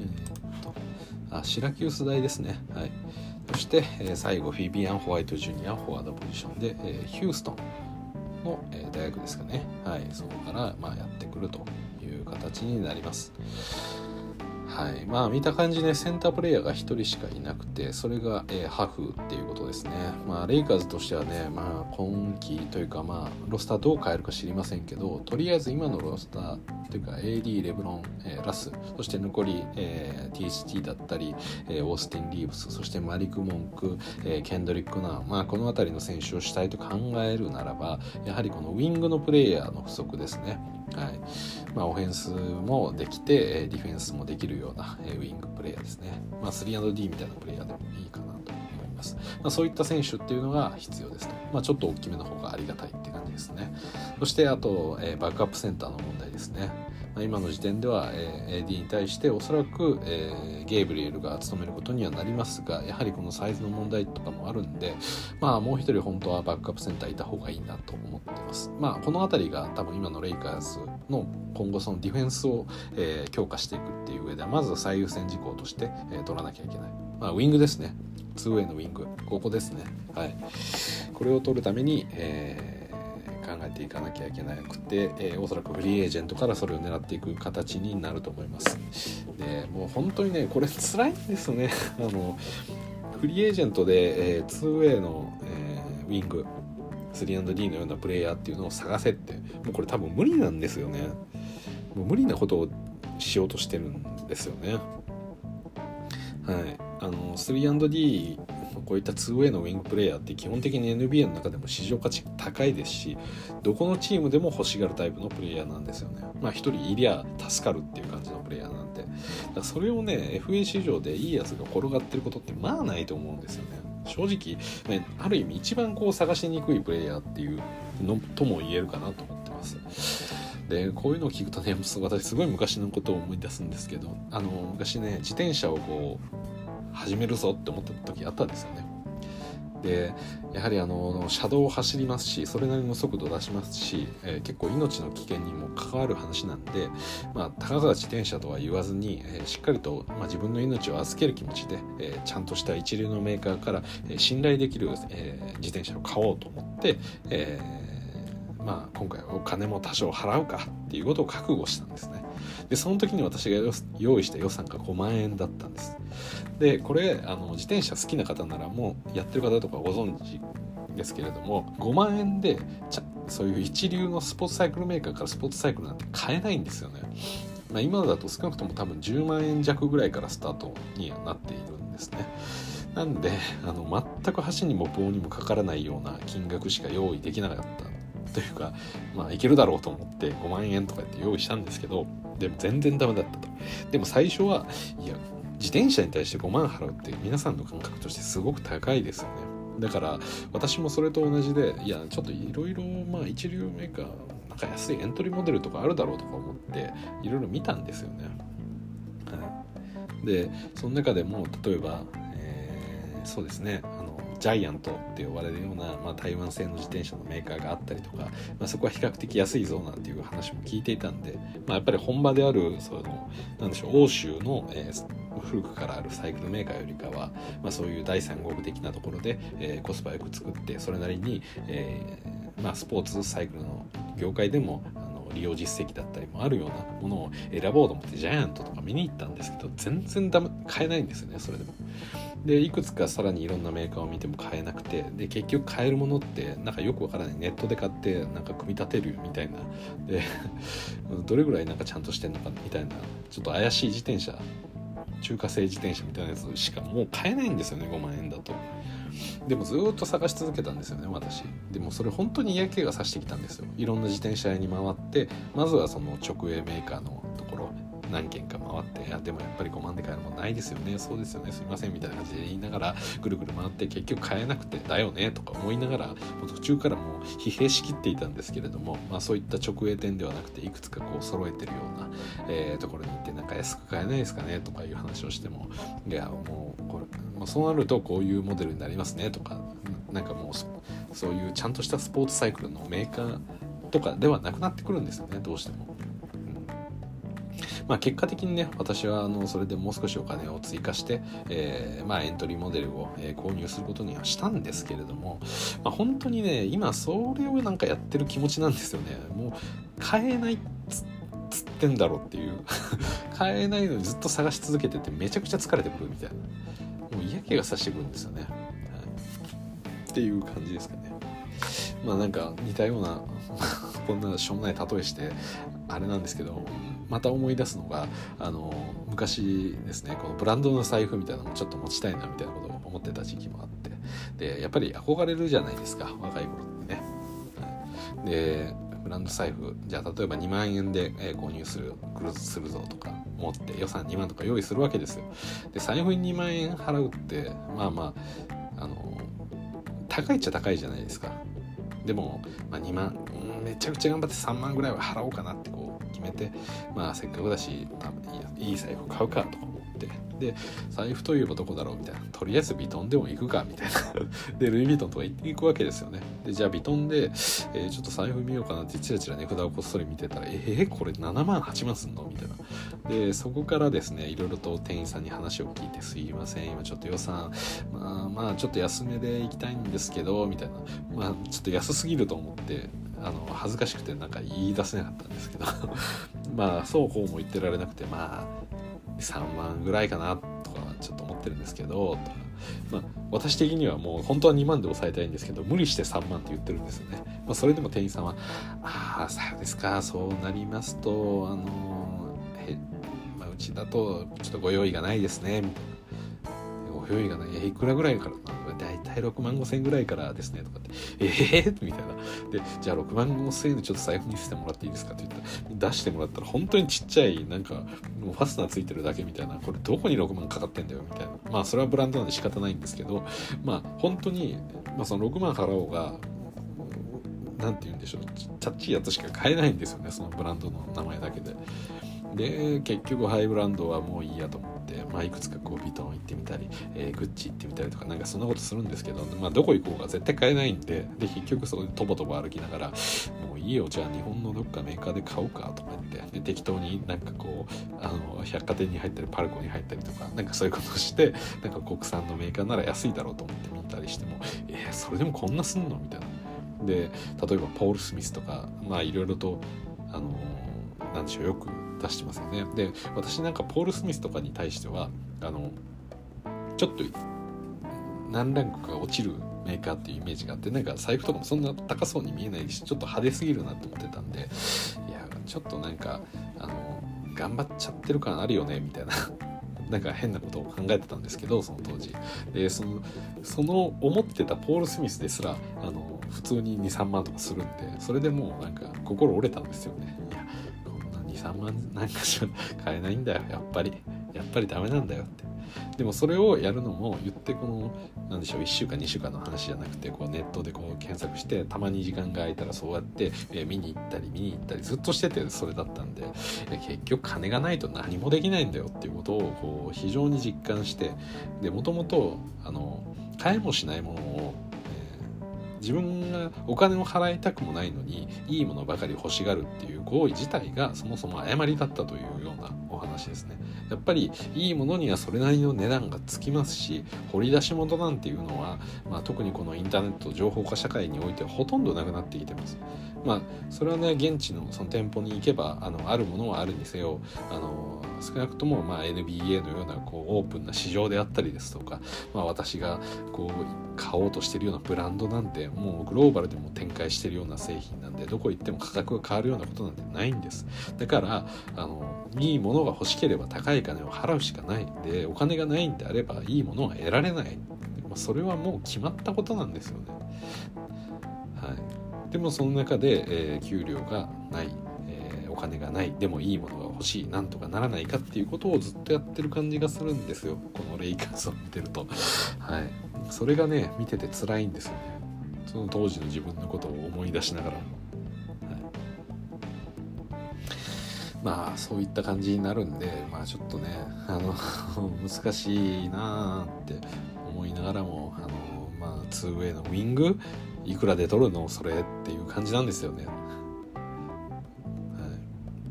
えー、っと。あシラキュース大ですね。はい。そして、えー、最後フィビアン・ホワイト・ジュニアフォワードポジションで、えー、ヒューストンの、えー、大学ですかね。はい。そこから、まあ、やってくると。形になります。はい。まあ見た感じねセンタープレイヤーが1人しかいなくてそれが、えー、ハフっていうことですね。まあレイカーズとしてはねまあ今季というかまあロスターどう変えるか知りませんけどとりあえず今のロスターというか AD レブロン、えー、ラスそして残り、えー、THT だったり、えー、オースティン・リーブスそしてマリク・モンク、えー、ケンドリック・ナーまあこの辺りの選手をしたいと考えるならばやはりこのウィングのプレイヤーの不足ですね。はい。まあ、オフェンスもできてディフェンスもできるようなウイングプレイヤーですね、まあ、3&D みたいなプレイヤーでもいいかなと思います、まあ、そういった選手っていうのが必要ですと、まあ、ちょっと大きめの方がありがたいって感じですね。そしてあと、えー、バックアップセンターの問題ですね、今の時点では、え、AD に対しておそらく、え、ゲイブリエルが務めることにはなりますがやはりこのサイズの問題とかもあるんで、まあ、もう一人本当はバックアップセンターいた方がいいなと思ってます。まあ、この辺りが多分今のレイカーズの今後そのディフェンスを、え、強化していくっていう上ではまずは最優先事項として、え、取らなきゃいけない。まあ、ウィングですね。2way のウィング。ここですね。はい。これを取るために、えー考えていかなきゃいけなくて、えー、おそらくフリーエージェントからそれを狙っていく形になると思います。でもう本当にねこれ辛いんですよね。あのフリーエージェントで、えー、2way の、えー、ウィング 3&D のようなプレイヤーっていうのを探せってもうこれ多分無理なんですよね。もう無理なことをしようとしてるんですよね。はい。あの 3&D こういった 2way のウィングプレイヤーって基本的に NBA の中でも市場価値高いですしどこのチームでも欲しがるタイプのプレイヤーなんですよね。まあ1人いりゃ助かるっていう感じのプレイヤーなんでだそれをね FA 市場でいいやつが転がってることってまあないと思うんですよね。正直、ね、ある意味一番こう探しにくいプレイヤーっていうのとも言えるかなと思ってます。でこういうのを聞くとね私すごい昔のことを思い出すんですけどあの昔ね自転車をこう始めるぞって思った時あったんですよね。でやはりあの車道を走りますしそれなりの速度を出しますし、えー、結構命の危険にも関わる話なんで、まあ、たかが自転車とは言わずに、えー、しっかりと、まあ、自分の命を預ける気持ちで、えー、ちゃんとした一流のメーカーから、え、信頼できる、え、自転車を買おうと思って、えーまあ、今回お金も多少払うかっていうことを覚悟したんですね。でその時に私が用意した予算が5万円だったんです。でこれあの自転車好きな方ならもうやってる方とかご存知ですけれども5万円でちゃそういう一流のスポーツサイクルメーカーからスポーツサイクルなんて買えないんですよね、まあ、今だと少なくとも多分10万円弱ぐらいからスタートにはなっているんですね。なんであの全く箸にも棒にもかからないような金額しか用意できなかったというかまあいけるだろうと思って5万円とかって用意したんですけどでも全然ダメだったと。でも最初はいや自転車に対して5万払うって皆さんの感覚としてすごく高いですよね。だから私もそれと同じでいやちょっといろいろまあ一流メーカーなんか安いエントリーモデルとかあるだろうとか思っていろいろ見たんですよね。はい、でその中でも例えば、えー、そうですね。ジャイアントって呼ばれるような、まあ、台湾製の自転車のメーカーがあったりとか、まあ、そこは比較的安いぞなんていう話も聞いていたんで、まあ、やっぱり本場であるそのなんでしょう欧州の、えー、古くからあるサイクルメーカーよりかは、まあ、そういう第三国的なところで、えー、コスパよく作ってそれなりに、えーまあ、スポーツサイクルの業界でも利用実績だったりもあるようなものを選ぼうと思ってジャイアントとか見に行ったんですけど全然ダメ買えないんですよねそれでも。でいくつかさらにいろんなメーカーを見ても買えなくてで結局買えるものってなんかよくわからないネットで買ってなんか組み立てるみたいなでどれぐらいなんかちゃんとしてんのかみたいなちょっと怪しい自転車中華製自転車みたいなやつしかもう買えないんですよね5万円だと。でもずっと探し続けたんですよね私。でもそれ本当に嫌気がさしてきたんですよ。いろんな自転車屋に回ってまずはその直営メーカーの何軒か回って「いやでもやっぱり5万で買えるもんないですよねそうですよねすいません」みたいな感じで言いながらぐるぐる回って結局買えなくて「だよね」とか思いながら途中からもう疲弊しきっていたんですけれども、まあ、そういった直営店ではなくていくつかこう揃えてるような、えー、ところに行ってなんか安く買えないですかねとかいう話をしてもいやもうこれ、まあ、そうなるとこういうモデルになりますねとかなんかもうそういうちゃんとしたスポーツサイクルのメーカーとかではなくなってくるんですよねどうしても。まあ、結果的にね私はあのそれでもう少しお金を追加して、えー、まあ、エントリーモデルを、購入することにはしたんですけれども、まあ、本当にね今それをなんかやってる気持ちなんですよね。もう買えないっつってんだろうっていう。買えないのにずっと探し続けててめちゃくちゃ疲れてくるみたいな。もう嫌気がさしてくるんですよね、はい、っていう感じですかね。まあなんか似たような こんなしょうもない例えしてあれなんですけどまた思い出すのがあの昔ですねこのブランドの財布みたいなのもちょっと持ちたいなみたいなことを思ってた時期もあってでやっぱり憧れるじゃないですか若い頃ってね。でブランド財布じゃあ例えば2万円で、購入するするぞとか思って予算2万とか用意するわけですよ。で財布に2万円払うってまあまああの高いっちゃ高いじゃないですか。でも、まあ、2万めちゃくちゃ頑張って3万ぐらいは払おうかなってこう決めてまあせっかくだしいい財布買うかとか思って。で財布といえばどこだろうみたいな。とりあえずビトンでも行くかみたいな。でルイ・ヴィトンとか行くわけですよね。でじゃあビトンで、えー、ちょっと財布見ようかなってチラチラ値札をこっそり見てたらえー、これ7万8万すんのみたいな。でそこからですねいろいろと店員さんに話を聞いてすいません今ちょっと予算まあまあちょっと安めで行きたいんですけどみたいな。まあちょっと安すぎると思ってあの恥ずかしくてなんか言い出せなかったんですけど。まあそうこうも言ってられなくてまあ3万ぐらいかなとかちょっと思ってるんですけど。と、まあ、私的にはもう本当は2万で抑えたいんですけど無理して3万って言ってるんですよね、まあ、それでも店員さんは「ああそうですかそうなりますとあのえ、まあ、うちだとちょっとご用意がないですね」みたいな。用意がない。いくらぐらいから？大体6万5千円ぐらいからですね。とかって。ええー、みたいな。でじゃあ6万5千円でちょっと財布にしてもらっていいですか？って言った。ら出してもらったら本当にちっちゃいなんかもうファスナーついてるだけみたいな。これどこに6万かかってんだよ？みたいな。まあそれはブランドなんで仕方ないんですけど。まあ本当に、まあ、その6万払おうが何て言うんでしょう。ちっちゃいやつしか買えないんですよね。そのブランドの名前だけで。で結局ハイブランドはもういいやと。思、まあ、いくつかこうビトン行ってみたり、えー、グッチ行ってみたりとかなんかそんなことするんですけど、まあ、どこ行こうが絶対買えないんでで結局そうとぼとぼ歩きながらもういいよじゃあ日本のどっかメーカーで買おうかとか言ってで適当になんかこうあの百貨店に入ったりパルコに入ったりとかなんかそういうことをしてなんか国産のメーカーなら安いだろうと思って見たりしてもえー、それでもこんなすんのみたいな。で例えばポール・スミスとかまあいろいろとあのなんでしょうよく出してますよね。で私なんかポール・スミスとかに対してはあのちょっと何ランクか落ちるメーカーっていうイメージがあってなんか財布とかもそんな高そうに見えないしちょっと派手すぎるなって思ってたんでいやちょっとなんかあの頑張っちゃってる感あるよねみたいな なんか変なことを考えてたんですけどその当時。でそのその思ってたポール・スミスですらあの普通に23万とかするんでそれでもうなんか心折れたんですよね。いや3万なんかしか買えないんだよ。やっぱり。やっぱりダメなんだよって。でもそれをやるのも言ってこの何でしょう1週間2週間の話じゃなくてこうネットでこう検索してたまに時間が空いたらそうやって、え、見に行ったり見に行ったりずっとしててそれだったんで、え、結局金がないと何もできないんだよっていうことをこう非常に実感してでもともと買えもしないものを自分がお金を払いたくもないのにいいものばかり欲しがるっていう行為自体がそもそも誤りだったというようなお話ですね。やっぱりいいものにはそれなりの値段がつきますし掘り出し元なんていうのは、まあ、特にこのインターネット情報化社会においてはほとんどなくなってきてます。まあそれはね現地のその店舗に行けばあのあるものはあるにせよあの少なくともまあ NBA のようなこうオープンな市場であったりですとか、まあ、私がこう買おうとしてるようなブランドなんてもうグローバルでも展開してるような製品なんでどこ行っても価格が変わるようなことなんてないんです。だからあのいいものが欲しければ高い金を払うしかないんでお金がないんであればいいものは得られない。それはもう決まったことなんですよね。でもその中で、えー、給料がないえー、お金がないでもいいものが欲しいなんとかならないかっていうことをずっとやってる感じがするんですよ。このレイカーズを見てると。はい。それがね見てて辛いんですよね。その当時の自分のことを思い出しながら、はい、まあそういった感じになるんでまあちょっとねあの 難しいなって思いながらもあのまあ 2way のウィングいくらで取るのそれっていう感じなんですよね。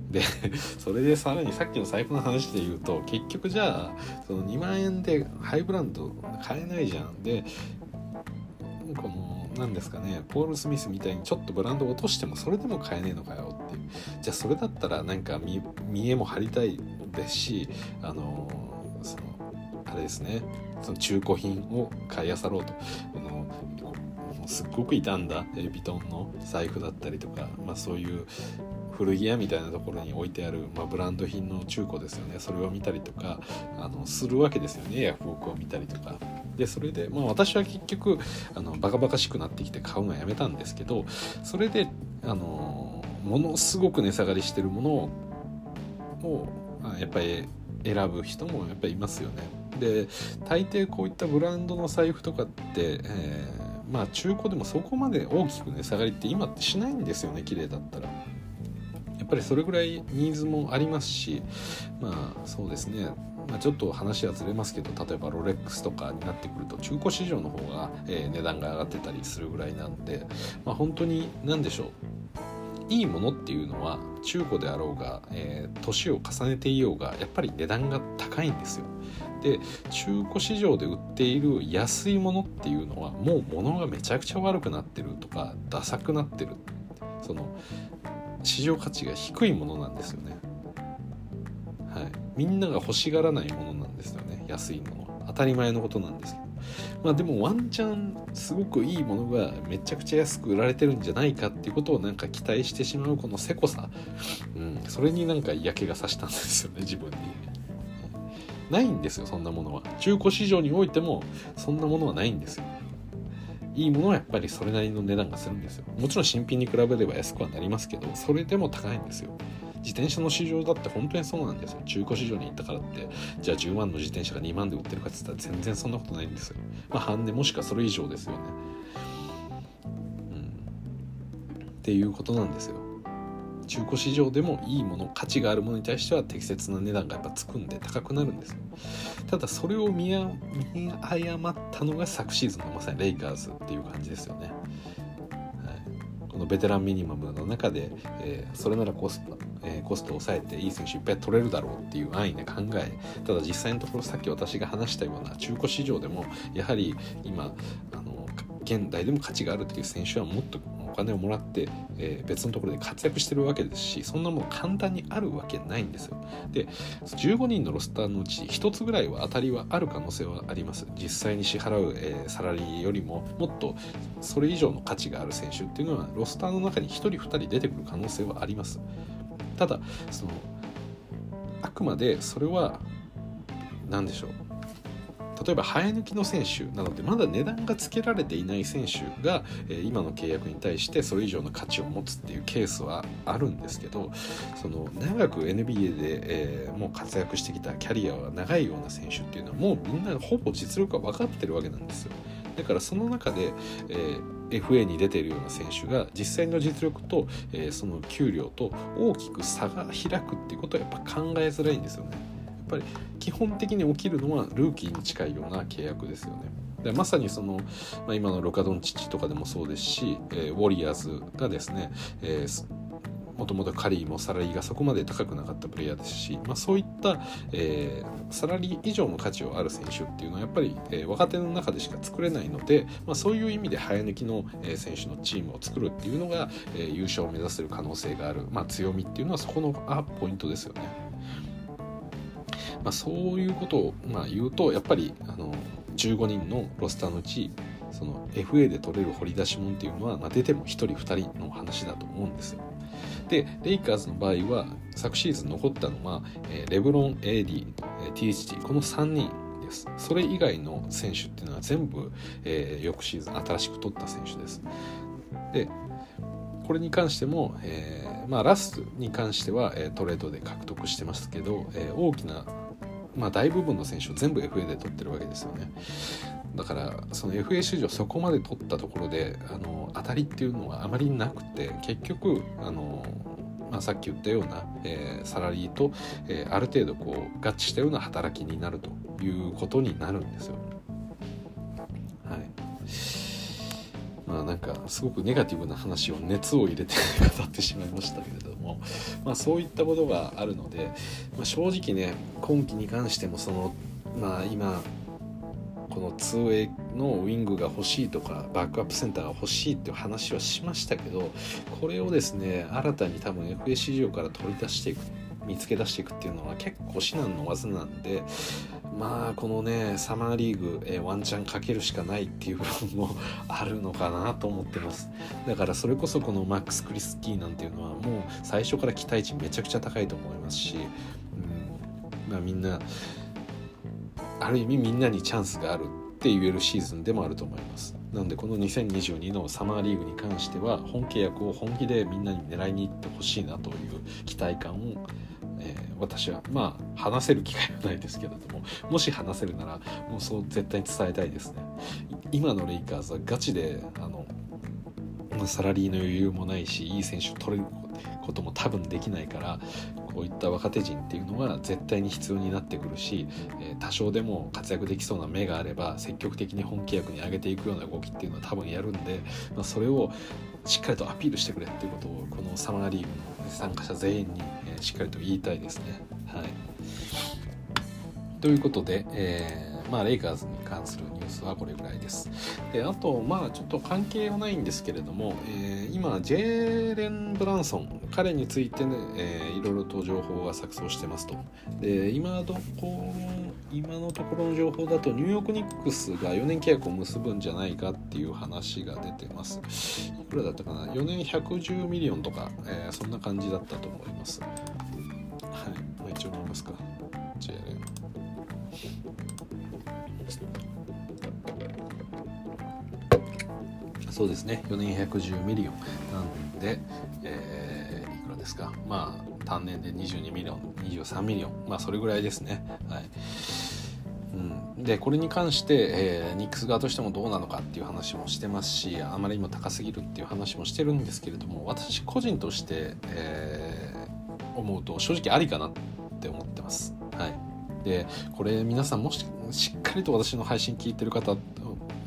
で それでさらにさっきの財布の話で言うと結局じゃあその2万円でハイブランド買えないじゃん。でこの何ですかねポール・スミスみたいにちょっとブランド落としてもそれでも買えねえのかよっていう。じゃあそれだったらなんか見見栄も張りたいですしあのそのあれですねその中古品を買いあさろうと。このすっごく傷んだヴィトンの財布だったりとか、まあ、そういう古着屋みたいなところに置いてある、まあ、ブランド品の中古ですよね。それを見たりとかあのするわけですよね。ヤフオクを見たりとか。でそれで、まあ、私は結局あのバカバカしくなってきて買うのはやめたんですけどそれであのものすごく値下がりしてるものをやっぱり選ぶ人もやっぱりいますよね。で大抵こういったブランドの財布とかって、えー、まあ中古でもそこまで大きく値下がりって今ってしないんですよね綺麗だったら。やっぱりそれぐらいニーズもありますしまあそうですねまあ、ちょっと話はずれますけど例えばロレックスとかになってくると中古市場の方が、えー、値段が上がってたりするぐらいなんで、まあ、本当に何でしょういいものっていうのは中古であろうが、えー、年を重ねていようがやっぱり値段が高いんですよ。で中古市場で売っている安いものっていうのはもう物がめちゃくちゃ悪くなってるとかダサくなってる。その市場価値が低いものなんですよね。はい、みんなが欲しがらないものなんですよね。安いもの。当たり前のことなんですけど。まあでもワンチャンすごくいいものがめちゃくちゃ安く売られてるんじゃないかっていうことをなんか期待してしまうこのせこさ、うん、それになんか嫌気がさしたんですよね自分に。ないんですよそんなものは。中古市場においてもそんなものはないんですよ。いいものはやっぱりそれなりの値段がするんですよ。もちろん新品に比べれば安くはなりますけどそれでも高いんですよ。自転車の市場だって本当にそうなんですよ。中古市場に行ったからってじゃあ10万の自転車が2万で売ってるかって言ったら全然そんなことないんですよ。まあ半値もしくはそれ以上ですよね。うん。っていうことなんですよ。中古市場でもいいもの価値があるものに対しては適切な値段がやっぱつくんで高くなるんですただそれを見誤ったのが昨シーズンのまさにレイカーズっていう感じですよね、はい、このベテランミニマムの中で、えー、それならコスト、えー、コストを抑えていい選手いっぱい取れるだろうっていう安易な考えただ実際のところさっき私が話したような中古市場でもやはり今あの現代でも価値があるっていう選手はもっと金をもらって、えー、別のところで活躍してるわけですしそんなもの簡単にあるわけないんですよ。で15人のロスターのうち1つぐらいは当たりはある可能性はあります。実際に支払う、えー、サラリーよりももっとそれ以上の価値がある選手っていうのはロスターの中に1人2人出てくる可能性はあります。ただそのあくまでそれは何でしょう。例えば生え抜きの選手なのでまだ値段がつけられていない選手が、え、今の契約に対してそれ以上の価値を持つっていうケースはあるんですけどその長く NBA で、え、もう活躍してきたキャリアが長いような選手っていうのはもうみんなほぼ実力が分かってるわけなんですよ。だからその中で、えー、FA に出ているような選手が実際の実力と、えー、その給料と大きく差が開くっていうことはやっぱ考えづらいんですよね。っぱり基本的に起きるのはルーキーに近いような契約ですよね。でまさにその、まあ、今のロカドン父とかでもそうですし、えー、ウォリアーズがですね、えー、もともとカリーもサラリーがそこまで高くなかったプレイヤーですし、まあ、そういった、えー、サラリー以上の価値をある選手っていうのはやっぱり、えー、若手の中でしか作れないので、まあ、そういう意味で早抜きの、えー、選手のチームを作るっていうのが、え、優勝を目指せる可能性がある、まあ、強みっていうのはそこのあポイントですよね。まあ、そういうことを、まあ、言うとやっぱりあの15人のロスターのうちその FA で取れる掘り出し物っていうのは、まあ、出ても1人2人の話だと思うんですよ。でレイカーズの場合は昨シーズン残ったのは、えレブロン、AD、THT この3人ですそれ以外の選手っていうのは全部、えー、翌シーズン新しく取った選手ですでこれに関しても、えー、まあ、ラストに関しては、えトレードで獲得してますけど、え大きなまあ、大部分の選手を全部 FA で取ってるわけですよね。だからその FA 市場そこまで取ったところであの当たりっていうのはあまりなくて結局あの、まあ、さっき言ったような、えー、サラリーと、えー、ある程度こう合致したような働きになるということになるんですよ。はいまあなんかすごくネガティブな話を熱を入れて語ってしまいましたけれども、まあ、そういったことがあるので、まあ、正直ね今季に関してもそのまあ今この 2way のウィングが欲しいとかバックアップセンターが欲しいっていう話はしましたけどこれをですね新たに多分 FA 市場から取り出していく見つけ出していくっていうのは結構至難の技なんでまあこのねサマーリーグ、え、ワンチャンかけるしかないっていう部分もあるのかなと思ってます。だからそれこそこのマックス・クリスキーなんていうのはもう最初から期待値めちゃくちゃ高いと思いますし、うん。まあ、みんなある意味みんなにチャンスがあるって言えるシーズンでもあると思います。なのでこの2022のサマーリーグに関しては本契約を本気でみんなに狙いに行ってほしいなという期待感を、私はまあ話せる機会はないですけれどももし話せるならもうそう絶対伝えたいですね。今のレイカーズはガチであのサラリーの余裕もないしいい選手取れることも多分できないからこういった若手陣っていうのは絶対に必要になってくるし、え、多少でも活躍できそうな目があれば積極的に本契約に上げていくような動きっていうのは多分やるんで、まあ、それをしっかりとアピールしてくれっていうことをこのサマーリーグの参加者全員に、しっかりと言いたいですね。はい、ということで、えーまあ、レイカーズに関するニュースはこれぐらいです。であと、まあ、ちょっと関係はないんですけれども、えー、今、ジェーレン・ブランソン、彼についてね、えー、いろいろと情報が錯綜してますと。で今どこ今のところの情報だとニューヨークニックスが4年契約を結ぶんじゃないかっていう話が出てます。いくらだったかな ?4 年110 million とか、えー、そんな感じだったと思います。はい、まあ、一応見ますか。ジェーレン。そうですね4年110 million なんで、えー、いくらですか？まあ単年で22 million 23 million まあそれぐらいですねはいうん、でこれに関して、えー、ニックス側としてもどうなのかっていう話もしてますしあまりにも高すぎるっていう話もしてるんですけれども私個人として、えー、思うと正直ありかなって思ってます。はい、でこれ皆さんもししっかりと私の配信聞いてる方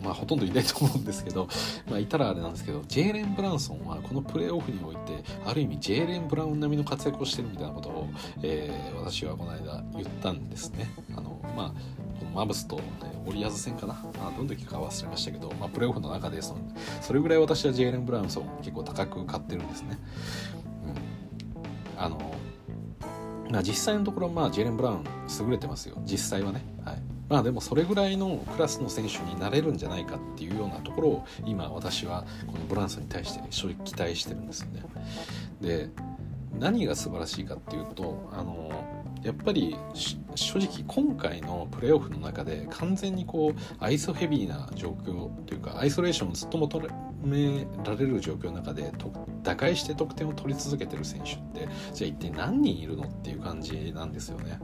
まあ、ほとんどいないと思うんですけど、まあ、いたらあれなんですけどジェーレン・ブランソンはこのプレーオフにおいてある意味ジェーレン・ブラウン並みの活躍をしてるみたいなことを、えー、私はこの間言ったんですね。あのまあマブスと、ね、オリアーズ戦かな、まあ、どの時か忘れましたけど、まあ、プレーオフの中でそのそれぐらい私はジェーレン・ブラウンソン結構高く買ってるんですね。うん、あのまあ、実際のところ、まあ、ジェーレン・ブラウン優れてますよ実際はね。はいまあでもそれぐらいのクラスの選手になれるんじゃないかっていうようなところを今私はこのブランソンに対して正直期待してるんですよね。で何が素晴らしいかっていうとあのやっぱり正直今回のプレーオフの中で完全にこうアイソヘビーな状況というかアイソレーションをずっと求められる状況の中で打開して得点を取り続けてる選手ってじゃあ一体何人いるのっていう感じなんですよね。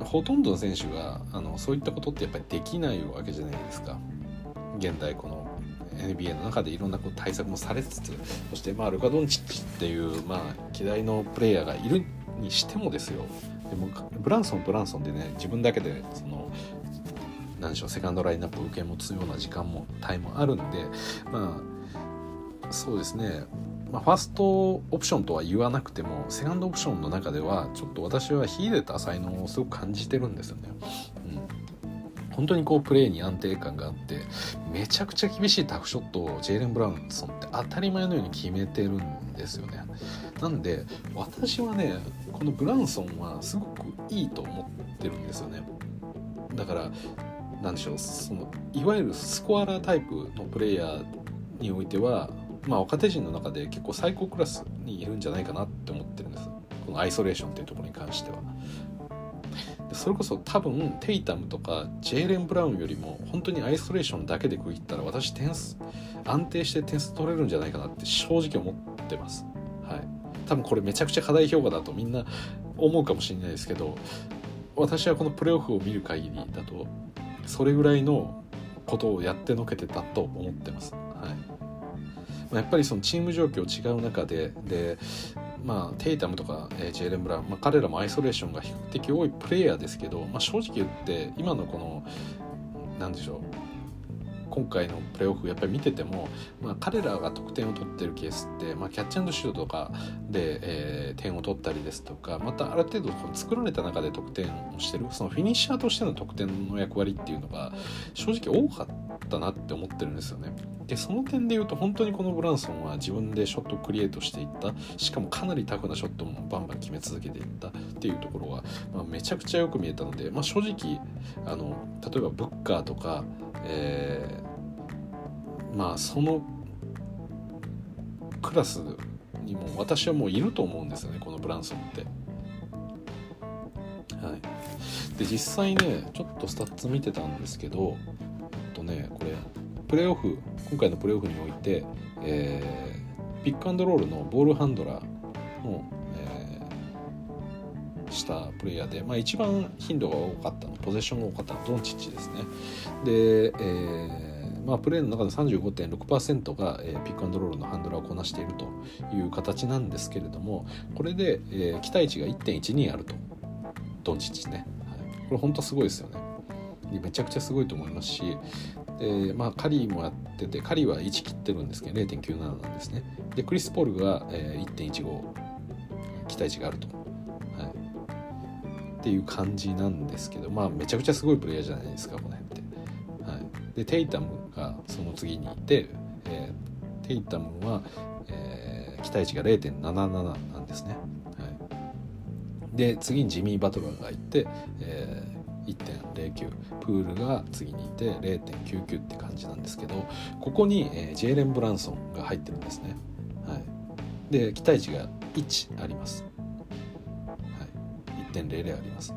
うん、ほとんどの選手があのそういったことってやっぱりできないわけじゃないですか。現代この NBA の中でいろんなこう対策もされつつそしてまあルカ・ドンチッチっていうまあ希代のプレイヤーがいるにしてもですよでもブランソンブランソンでね自分だけでその何でしょうセカンドラインナップを受け持つような時間もタイムあるんでまあそうですねまあ、ファーストオプションとは言わなくてもセカンドオプションの中ではちょっと私は秀でた才能をすごく感じてるんですよね。本当にこうプレーに安定感があってめちゃくちゃ厳しいタフショットをジェイレン・ブラウンソンって当たり前のように決めてるんですよね。なんで私はねこのブラウンソンはすごくいいと思ってるんですよね。だから何でしょうそのいわゆるスコアラータイプのプレイヤーにおいてはまあ若手陣の中で結構最高クラスにいるんじゃないかなって思ってるんです。このアイソレーションっていうところに関しては。それこそ多分テイタムとかジェイレン・ブラウンよりも本当にアイソレーションだけで区切ったら私点数安定して点数取れるんじゃないかなって正直思ってます。はい、多分これめちゃくちゃ課題評価だとみんな思うかもしれないですけど私はこのプレーオフを見る限りだとそれぐらいのことをやってのけてたと思ってます。はいやっぱりそのチーム状況違う中ででまあ、テイタムとか、えー、ジェイレン・ブラウン、まあ、彼らもアイソレーションが比較的多いプレイヤーですけど、まあ、正直言って今のこの何でしょう今回のプレーオフやっぱり見てても、まあ、彼らが得点を取ってるケースって、まあ、キャッチアンドシュートとかで、えー、点を取ったりですとかまたある程度この作られた中で得点をしてるそのフィニッシャーとしての得点の役割っていうのが正直多かった。なって思ってるんですよね。でその点で言うと本当にこのブランソンは自分でショットをクリエイトしていったしかもかなりタフなショットもバンバン決め続けていったっていうところは、まあ、めちゃくちゃよく見えたので、まあ、正直あの例えばブッカーとか、えー、まあそのクラスにも私はもういると思うんですよねこのブランソンって。はい、で実際ねちょっとスタッツ見てたんですけどとねこれプレーオフ今回のプレーオフにおいて、えー、 pick and roll の ball handler の、えー、したプレイヤーで、まあ、一番頻度が多かったのポゼッションが多かったのドンチッチですね。で、えーまあ、プレーの中で35.6%が、えー、ピックアンドロールのハンドラーをこなしているという形なんですけれどもこれで、えー、期待値が1.12あると。ドンチッチね、はい、これ本当すごいですよね。めちゃくちゃすごいと思いますしで、まあ、カリーもやっててカリーは1切ってるんですけど0.97なんですね。でクリス・ポールが、えー、1.15期待値があると、はい、っていう感じなんですけどまあめちゃくちゃすごいプレイヤーじゃないですかこの辺って、はい、でテイタムがその次にいて、えー、テイタムは、えー、期待値が0.77なんですね、はい、で次にジミー・バトラーがいて、えー1.09プールが次にいて0.99って感じなんですけどここに、えー、ジェイレン・ブランソンが入ってるんですね、はい、で期待値が1あります、はい、1.00あります。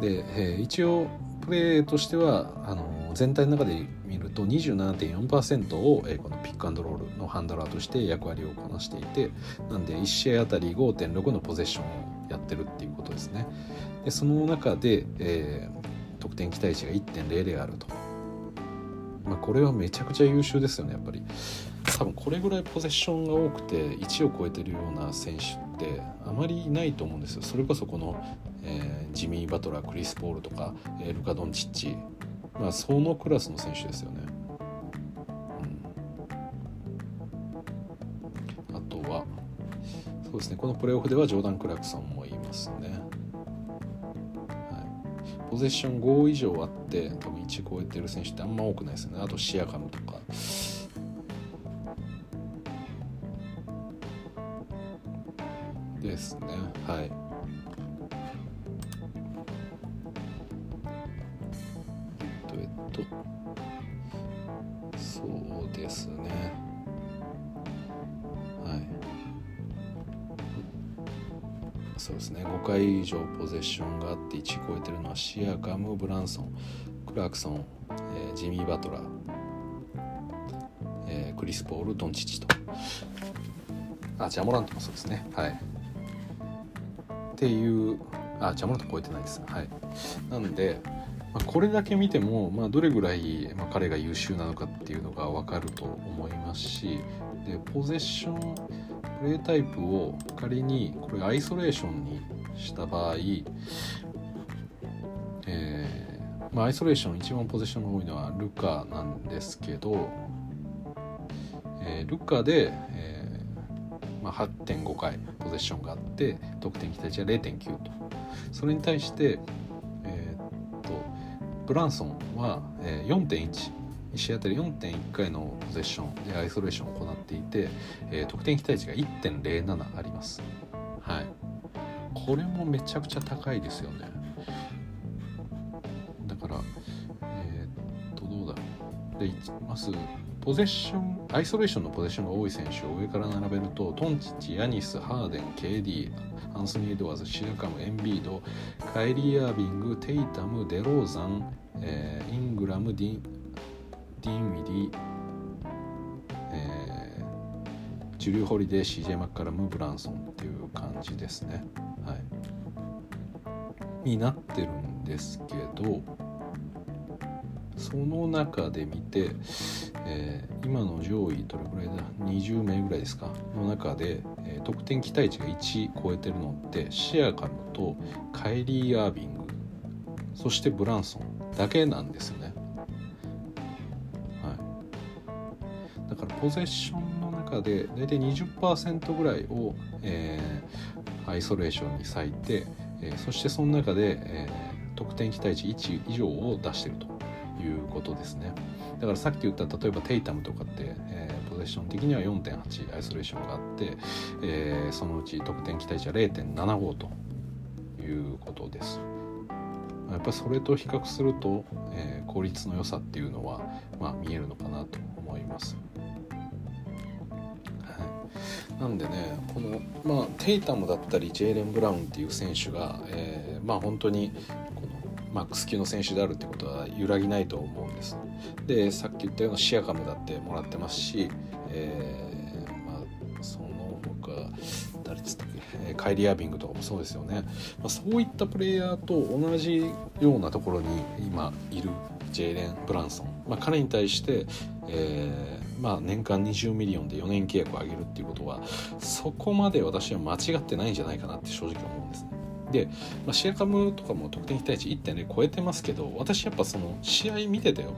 で、えー、一応プレーとしてはあの全体の中で見ると27.4%を、えー、このピックアンドロールのハンドラーとして役割をこなしていてなんで1試合あたり5.6のポゼッションをやってるっていうことですね。でその中で、えー、得点期待値が1.00あると、まあ、これはめちゃくちゃ優秀ですよねやっぱり。多分これぐらいポゼッションが多くて1を超えてるような選手ってあまりいないと思うんですよ。それこそこの、えー、ジミー・バトラークリス・ポールとか、えー、ルカ・ドンチッチ。まあそのクラスの選手ですよね、うん、あとはそうですね。このプレーオフではジョーダン・クラクソンもいますね。ポゼッション5以上あって多分1超えてる選手ってあんま多くないですよね。あとシアカムとか。ですね。はい。上ポゼッションがあって1超えてるのはシアカムブランソンクラークソン、えー、ジミー・バトラー、えー、クリス・ポール・ドンチッチと。あジャモラントもそうですね。はい。っていうあジャモラント超えてないですはい。なんで、まあ、これだけ見ても、まあ、どれぐらい、まあ、彼が優秀なのかっていうのが分かると思いますしでポゼッションプレータイプを仮にこれアイソレーションにした場合、えーまあ、アイソレーション一番ポゼッションが多いのはルカなんですけど、えー、ルカで、えーまあ、8.5回ポゼッションがあって得点期待値は0.9と。それに対して、え、っとブランソンは、え、4.1 1試合あたり4.1回のポゼッションでアイソレーションを行っていて、えー、得点期待値が1.07あります。はい、これもめちゃくちゃ高いですよね。だから、えー、っとどうだろう。でまずポゼッションアイソレーションのポゼッションが多い選手を上から並べるとトンチッチヤニスハーデン KD アンソニー・エドワーズシアカムエンビードカイリー・アービングテイタムデローザン、えー、イングラムディティン・ウィディ、えー、ジュリュー・ホリデー CJ マッカラムブランソンっていう感じですねはい。になってるんですけどその中で見て、えー、今の上位どれくらいだ？20名ぐらいですか？の中で、えー、得点期待値が1超えてるのってシアカムとカイリー・アービングそしてブランソンだけなんですよねだからポゼッションの中で大体20%ぐらいを、えー、アイソレーションに割いて、えー、そしてその中で、えー、得点期待値1以上を出してるということですねだからさっき言った例えばテイタムとかって、えー、ポゼッション的には4.8アイソレーションがあって、えー、そのうち得点期待値は0.75ということですやっぱりそれと比較すると、えー、効率の良さっていうのは、まあ、見えるのかなと思います。なんでねこの、まあ、テイタムだったりジェイレン・ブラウンっていう選手が、えー、まあ本当にこのマックス級の選手であるってことは揺らぎないと思うんです。でさっき言ったようなシアカムだってもらってますし、えカイリー・アービングとかもそうですよね、まあ、そういったプレイヤーと同じようなところに今いるジェイレン・ブランソン、まあ、彼に対して、えーまあ、年間20 million で4年契約を上げるっていうことはそこまで私は間違ってないんじゃないかなって正直思うんですね。で、まあ、シアカムとかも得点期待値1.0超えてますけど私やっぱその試合見てたよ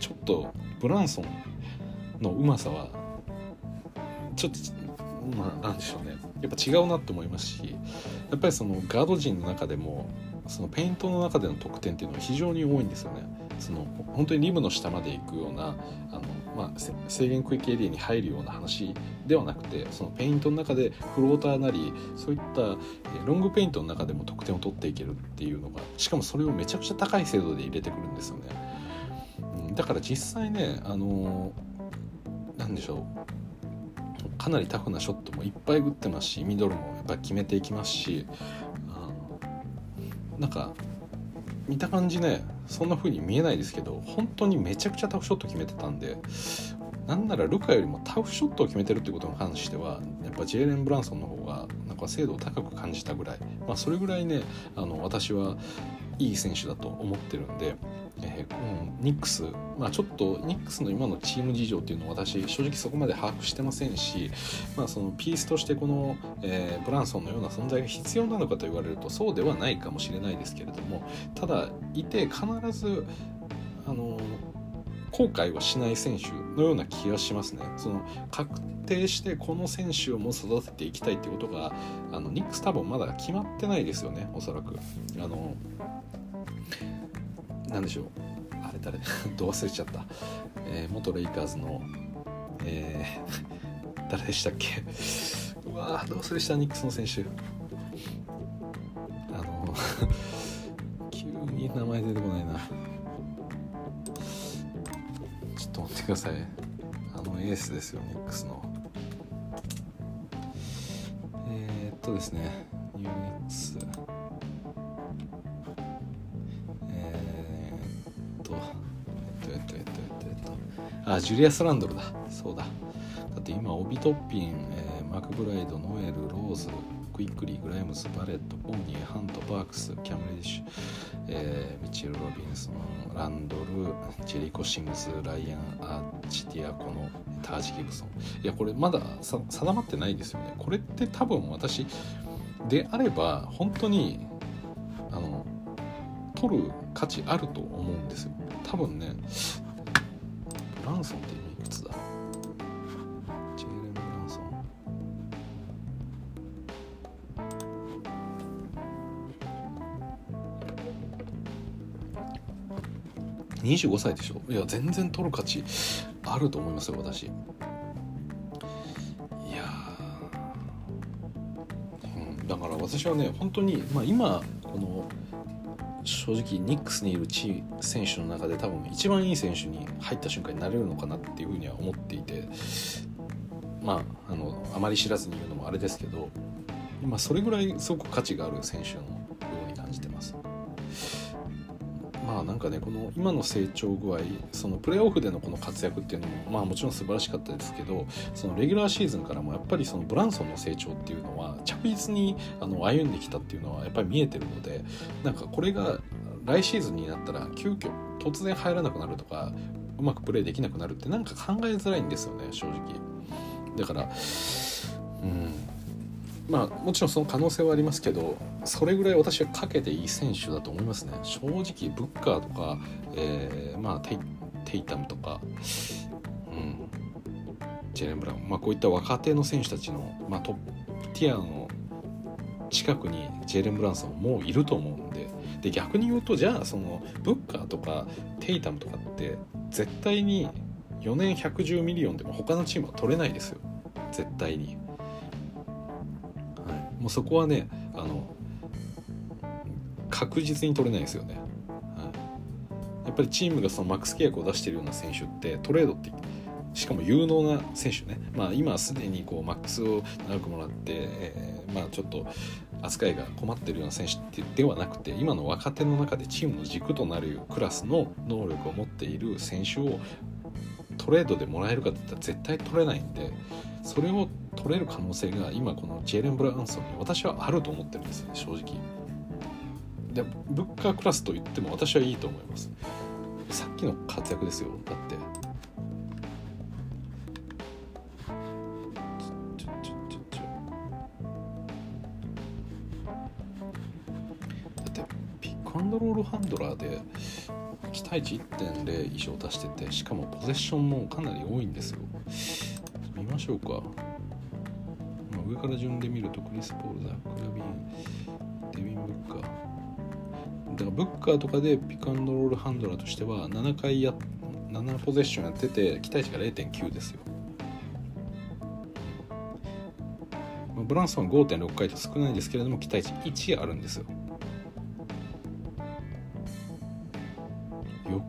ちょっとブランソンのうまさはちょっとまあなんでしょうね。やっぱ違うなって思いますしやっぱりそのガード陣の中でもそのペイントの中での得点っていうのは非常に多いんですよね。その本当にリムの下まで行くようなあの、まあ、制限区域エリアに入るような話ではなくてそのペイントの中でフローターなりそういったロングペイントの中でも得点を取っていけるっていうのがしかもそれをめちゃくちゃ高い精度で入れてくるんですよね。だから実際ねあのなんでしょうかなりタフなショットもいっぱい打ってますしミドルもやっぱ決めていきますしなんか見た感じねそんな風に見えないですけど本当にめちゃくちゃタフショット決めてたんでなんならルカよりもタフショットを決めてるってことに関してはやっぱジェイレン・ブランソンの方がなんか精度を高く感じたぐらい、まあ、それぐらいねあの私はいい選手だと思ってるんでえー、ニックス、まあ、ちょっとニックスの今のチーム事情っていうのは私正直そこまで把握してませんし、まあ、そのピースとしてこの、えー、ブランソンのような存在が必要なのかと言われるとそうではないかもしれないですけれどもただいて必ずあの後悔はしない選手のような気がしますね。その確定してこの選手をも育てていきたいってことがあのニックス多分まだ決まってないですよねおそらく。あの何でしょう。あれ誰？どう忘れちゃった、えー、元レイカーズの、えー、誰でしたっけ？うわどう忘れしたニックスの選手。あの 急に名前出てこないな。ちょっと待ってください。あのエースですよニックスの。えー、っとですね。ニューニックスあジュリアス・ランドルだ。そうだ。だって今オビトッピン、えー、マクブライドノエルローズクイックリーグライムスバレットボーニーハントバークスキャムレディッシュ、えー、ミチェル・ロビンソンランドルジェリコ・シムズライアン・アーチティアコのタージ・ギブソン。いやこれまだ定まってないですよね。これって多分私であれば本当にあの取る価値あると思うんですよ。多分ねランソンって今いくつだ？ジェーレン・ブランソン。25歳でしょ？いや全然取る価値あると思いますよ私。いやうんだから私はね本当にまあ今この正直ニックスにいるチー選手の中で多分一番いい選手に入った瞬間になれるのかなっていうふうには思っていてまああのあまり知らずに言うのもあれですけど今それぐらいすごく価値がある選手のなんかねこの今の成長具合そのプレーオフでのこの活躍っていうのもまあもちろん素晴らしかったですけどそのレギュラーシーズンからもやっぱりそのブランソンの成長っていうのは着実にあの歩んできたっていうのはやっぱり見えてるのでなんかこれが来シーズンになったら急遽突然入らなくなるとかうまくプレーできなくなるってなんか考えづらいんですよね正直。だからうん。まあもちろんその可能性はありますけどそれぐらい私はかけていい選手だと思いますね。正直ブッカーとか、えー、まあテイタムとか、うん、ジェレン・ブラウン、まあ、こういった若手の選手たちの、まあ、 top tier の近くにジェレン・ブランソンもういると思うんで。で逆に言うとじゃあそのブッカーとかテイタムとかって絶対に4年110 million でも他のチームは取れないですよ。絶対に。もうそこはねあの確実に取れないですよね、はい、やっぱりチームがそのマックス契約を出してるような選手ってトレードってしかも有能な選手ね、まあ、今すでにこうマックスを長くもらって、えー、まあ、ちょっと扱いが困ってるような選手ではなくて今の若手の中でチームの軸となるクラスの能力を持っている選手をトレードでもらえるかって言ったら絶対取れないんでそれを取れる可能性が今このジェレン・ブラウンソンに私はあると思ってるんですね正直。でブッカークラスと言っても私はいいと思います。さっきの活躍ですよだって。だってピックアンドロールハンドラーで期待値1.0以上出しててしかもポゼッションもかなり多いんですよ。見ましょうか、まあ、上から順で見るとクリス・ポールザック・ラビンデビン・ブッカー。だからブッカーとかでピカンドロールハンドラーとしては7回や7ポゼッションやってて期待値が0.9ですよ。ブランソンは5.6回と少ないんですけれども期待値1あるんですよ。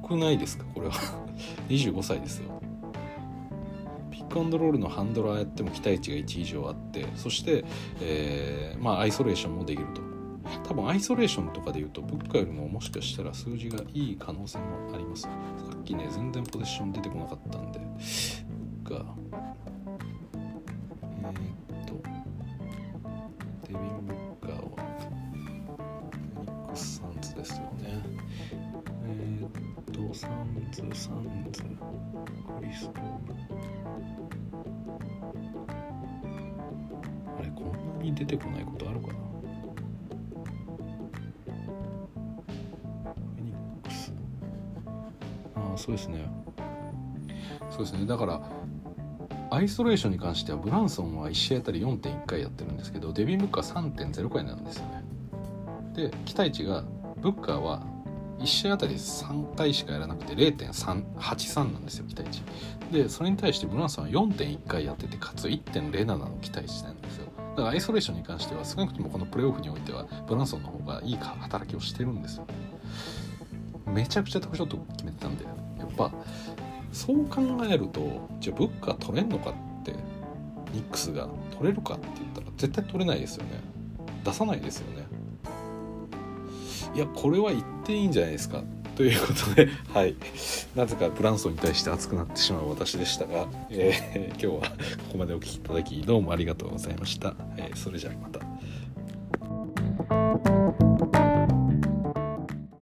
くないですか？これは。25歳ですよ。ピックアンドロールのハンドラーやっても期待値が1以上あってそして、えー、まあアイソレーションもできると。多分アイソレーションとかで言うとブッカよりももしかしたら数字がいい可能性もあります。さっきね全然ポゼッション出てこなかったんで。ブッカ出てこないことあるかな。フェニックス。ああそうですね。そうですね。だからアイソレーションに関してはブランソンは1試合あたり4.1回やってるんですけどデビン・ブッカー3.0回なんですよね。で期待値がブッカーは1試合あたり3回しかやらなくて0.83なんですよ期待値。でそれに対してブランソンは4.1回やっててかつ1.07の期待値なんですよ。だからアイソレーションに関しては少なくともこのプレーオフにおいてはブランソンの方がいい働きをしてるんですよ。めちゃくちゃタフショット決めてたんでやっぱそう考えるとじゃあブッカー取れんのかってニックスが取れるかって言ったら絶対取れないですよね。出さないですよね。いやこれは言っていいんじゃないですか。ということで、はい、なぜかブランソンに対して熱くなってしまう私でしたが、えー、今日はここまでお聴きいただきどうもありがとうございました。えー、それじゃあまた。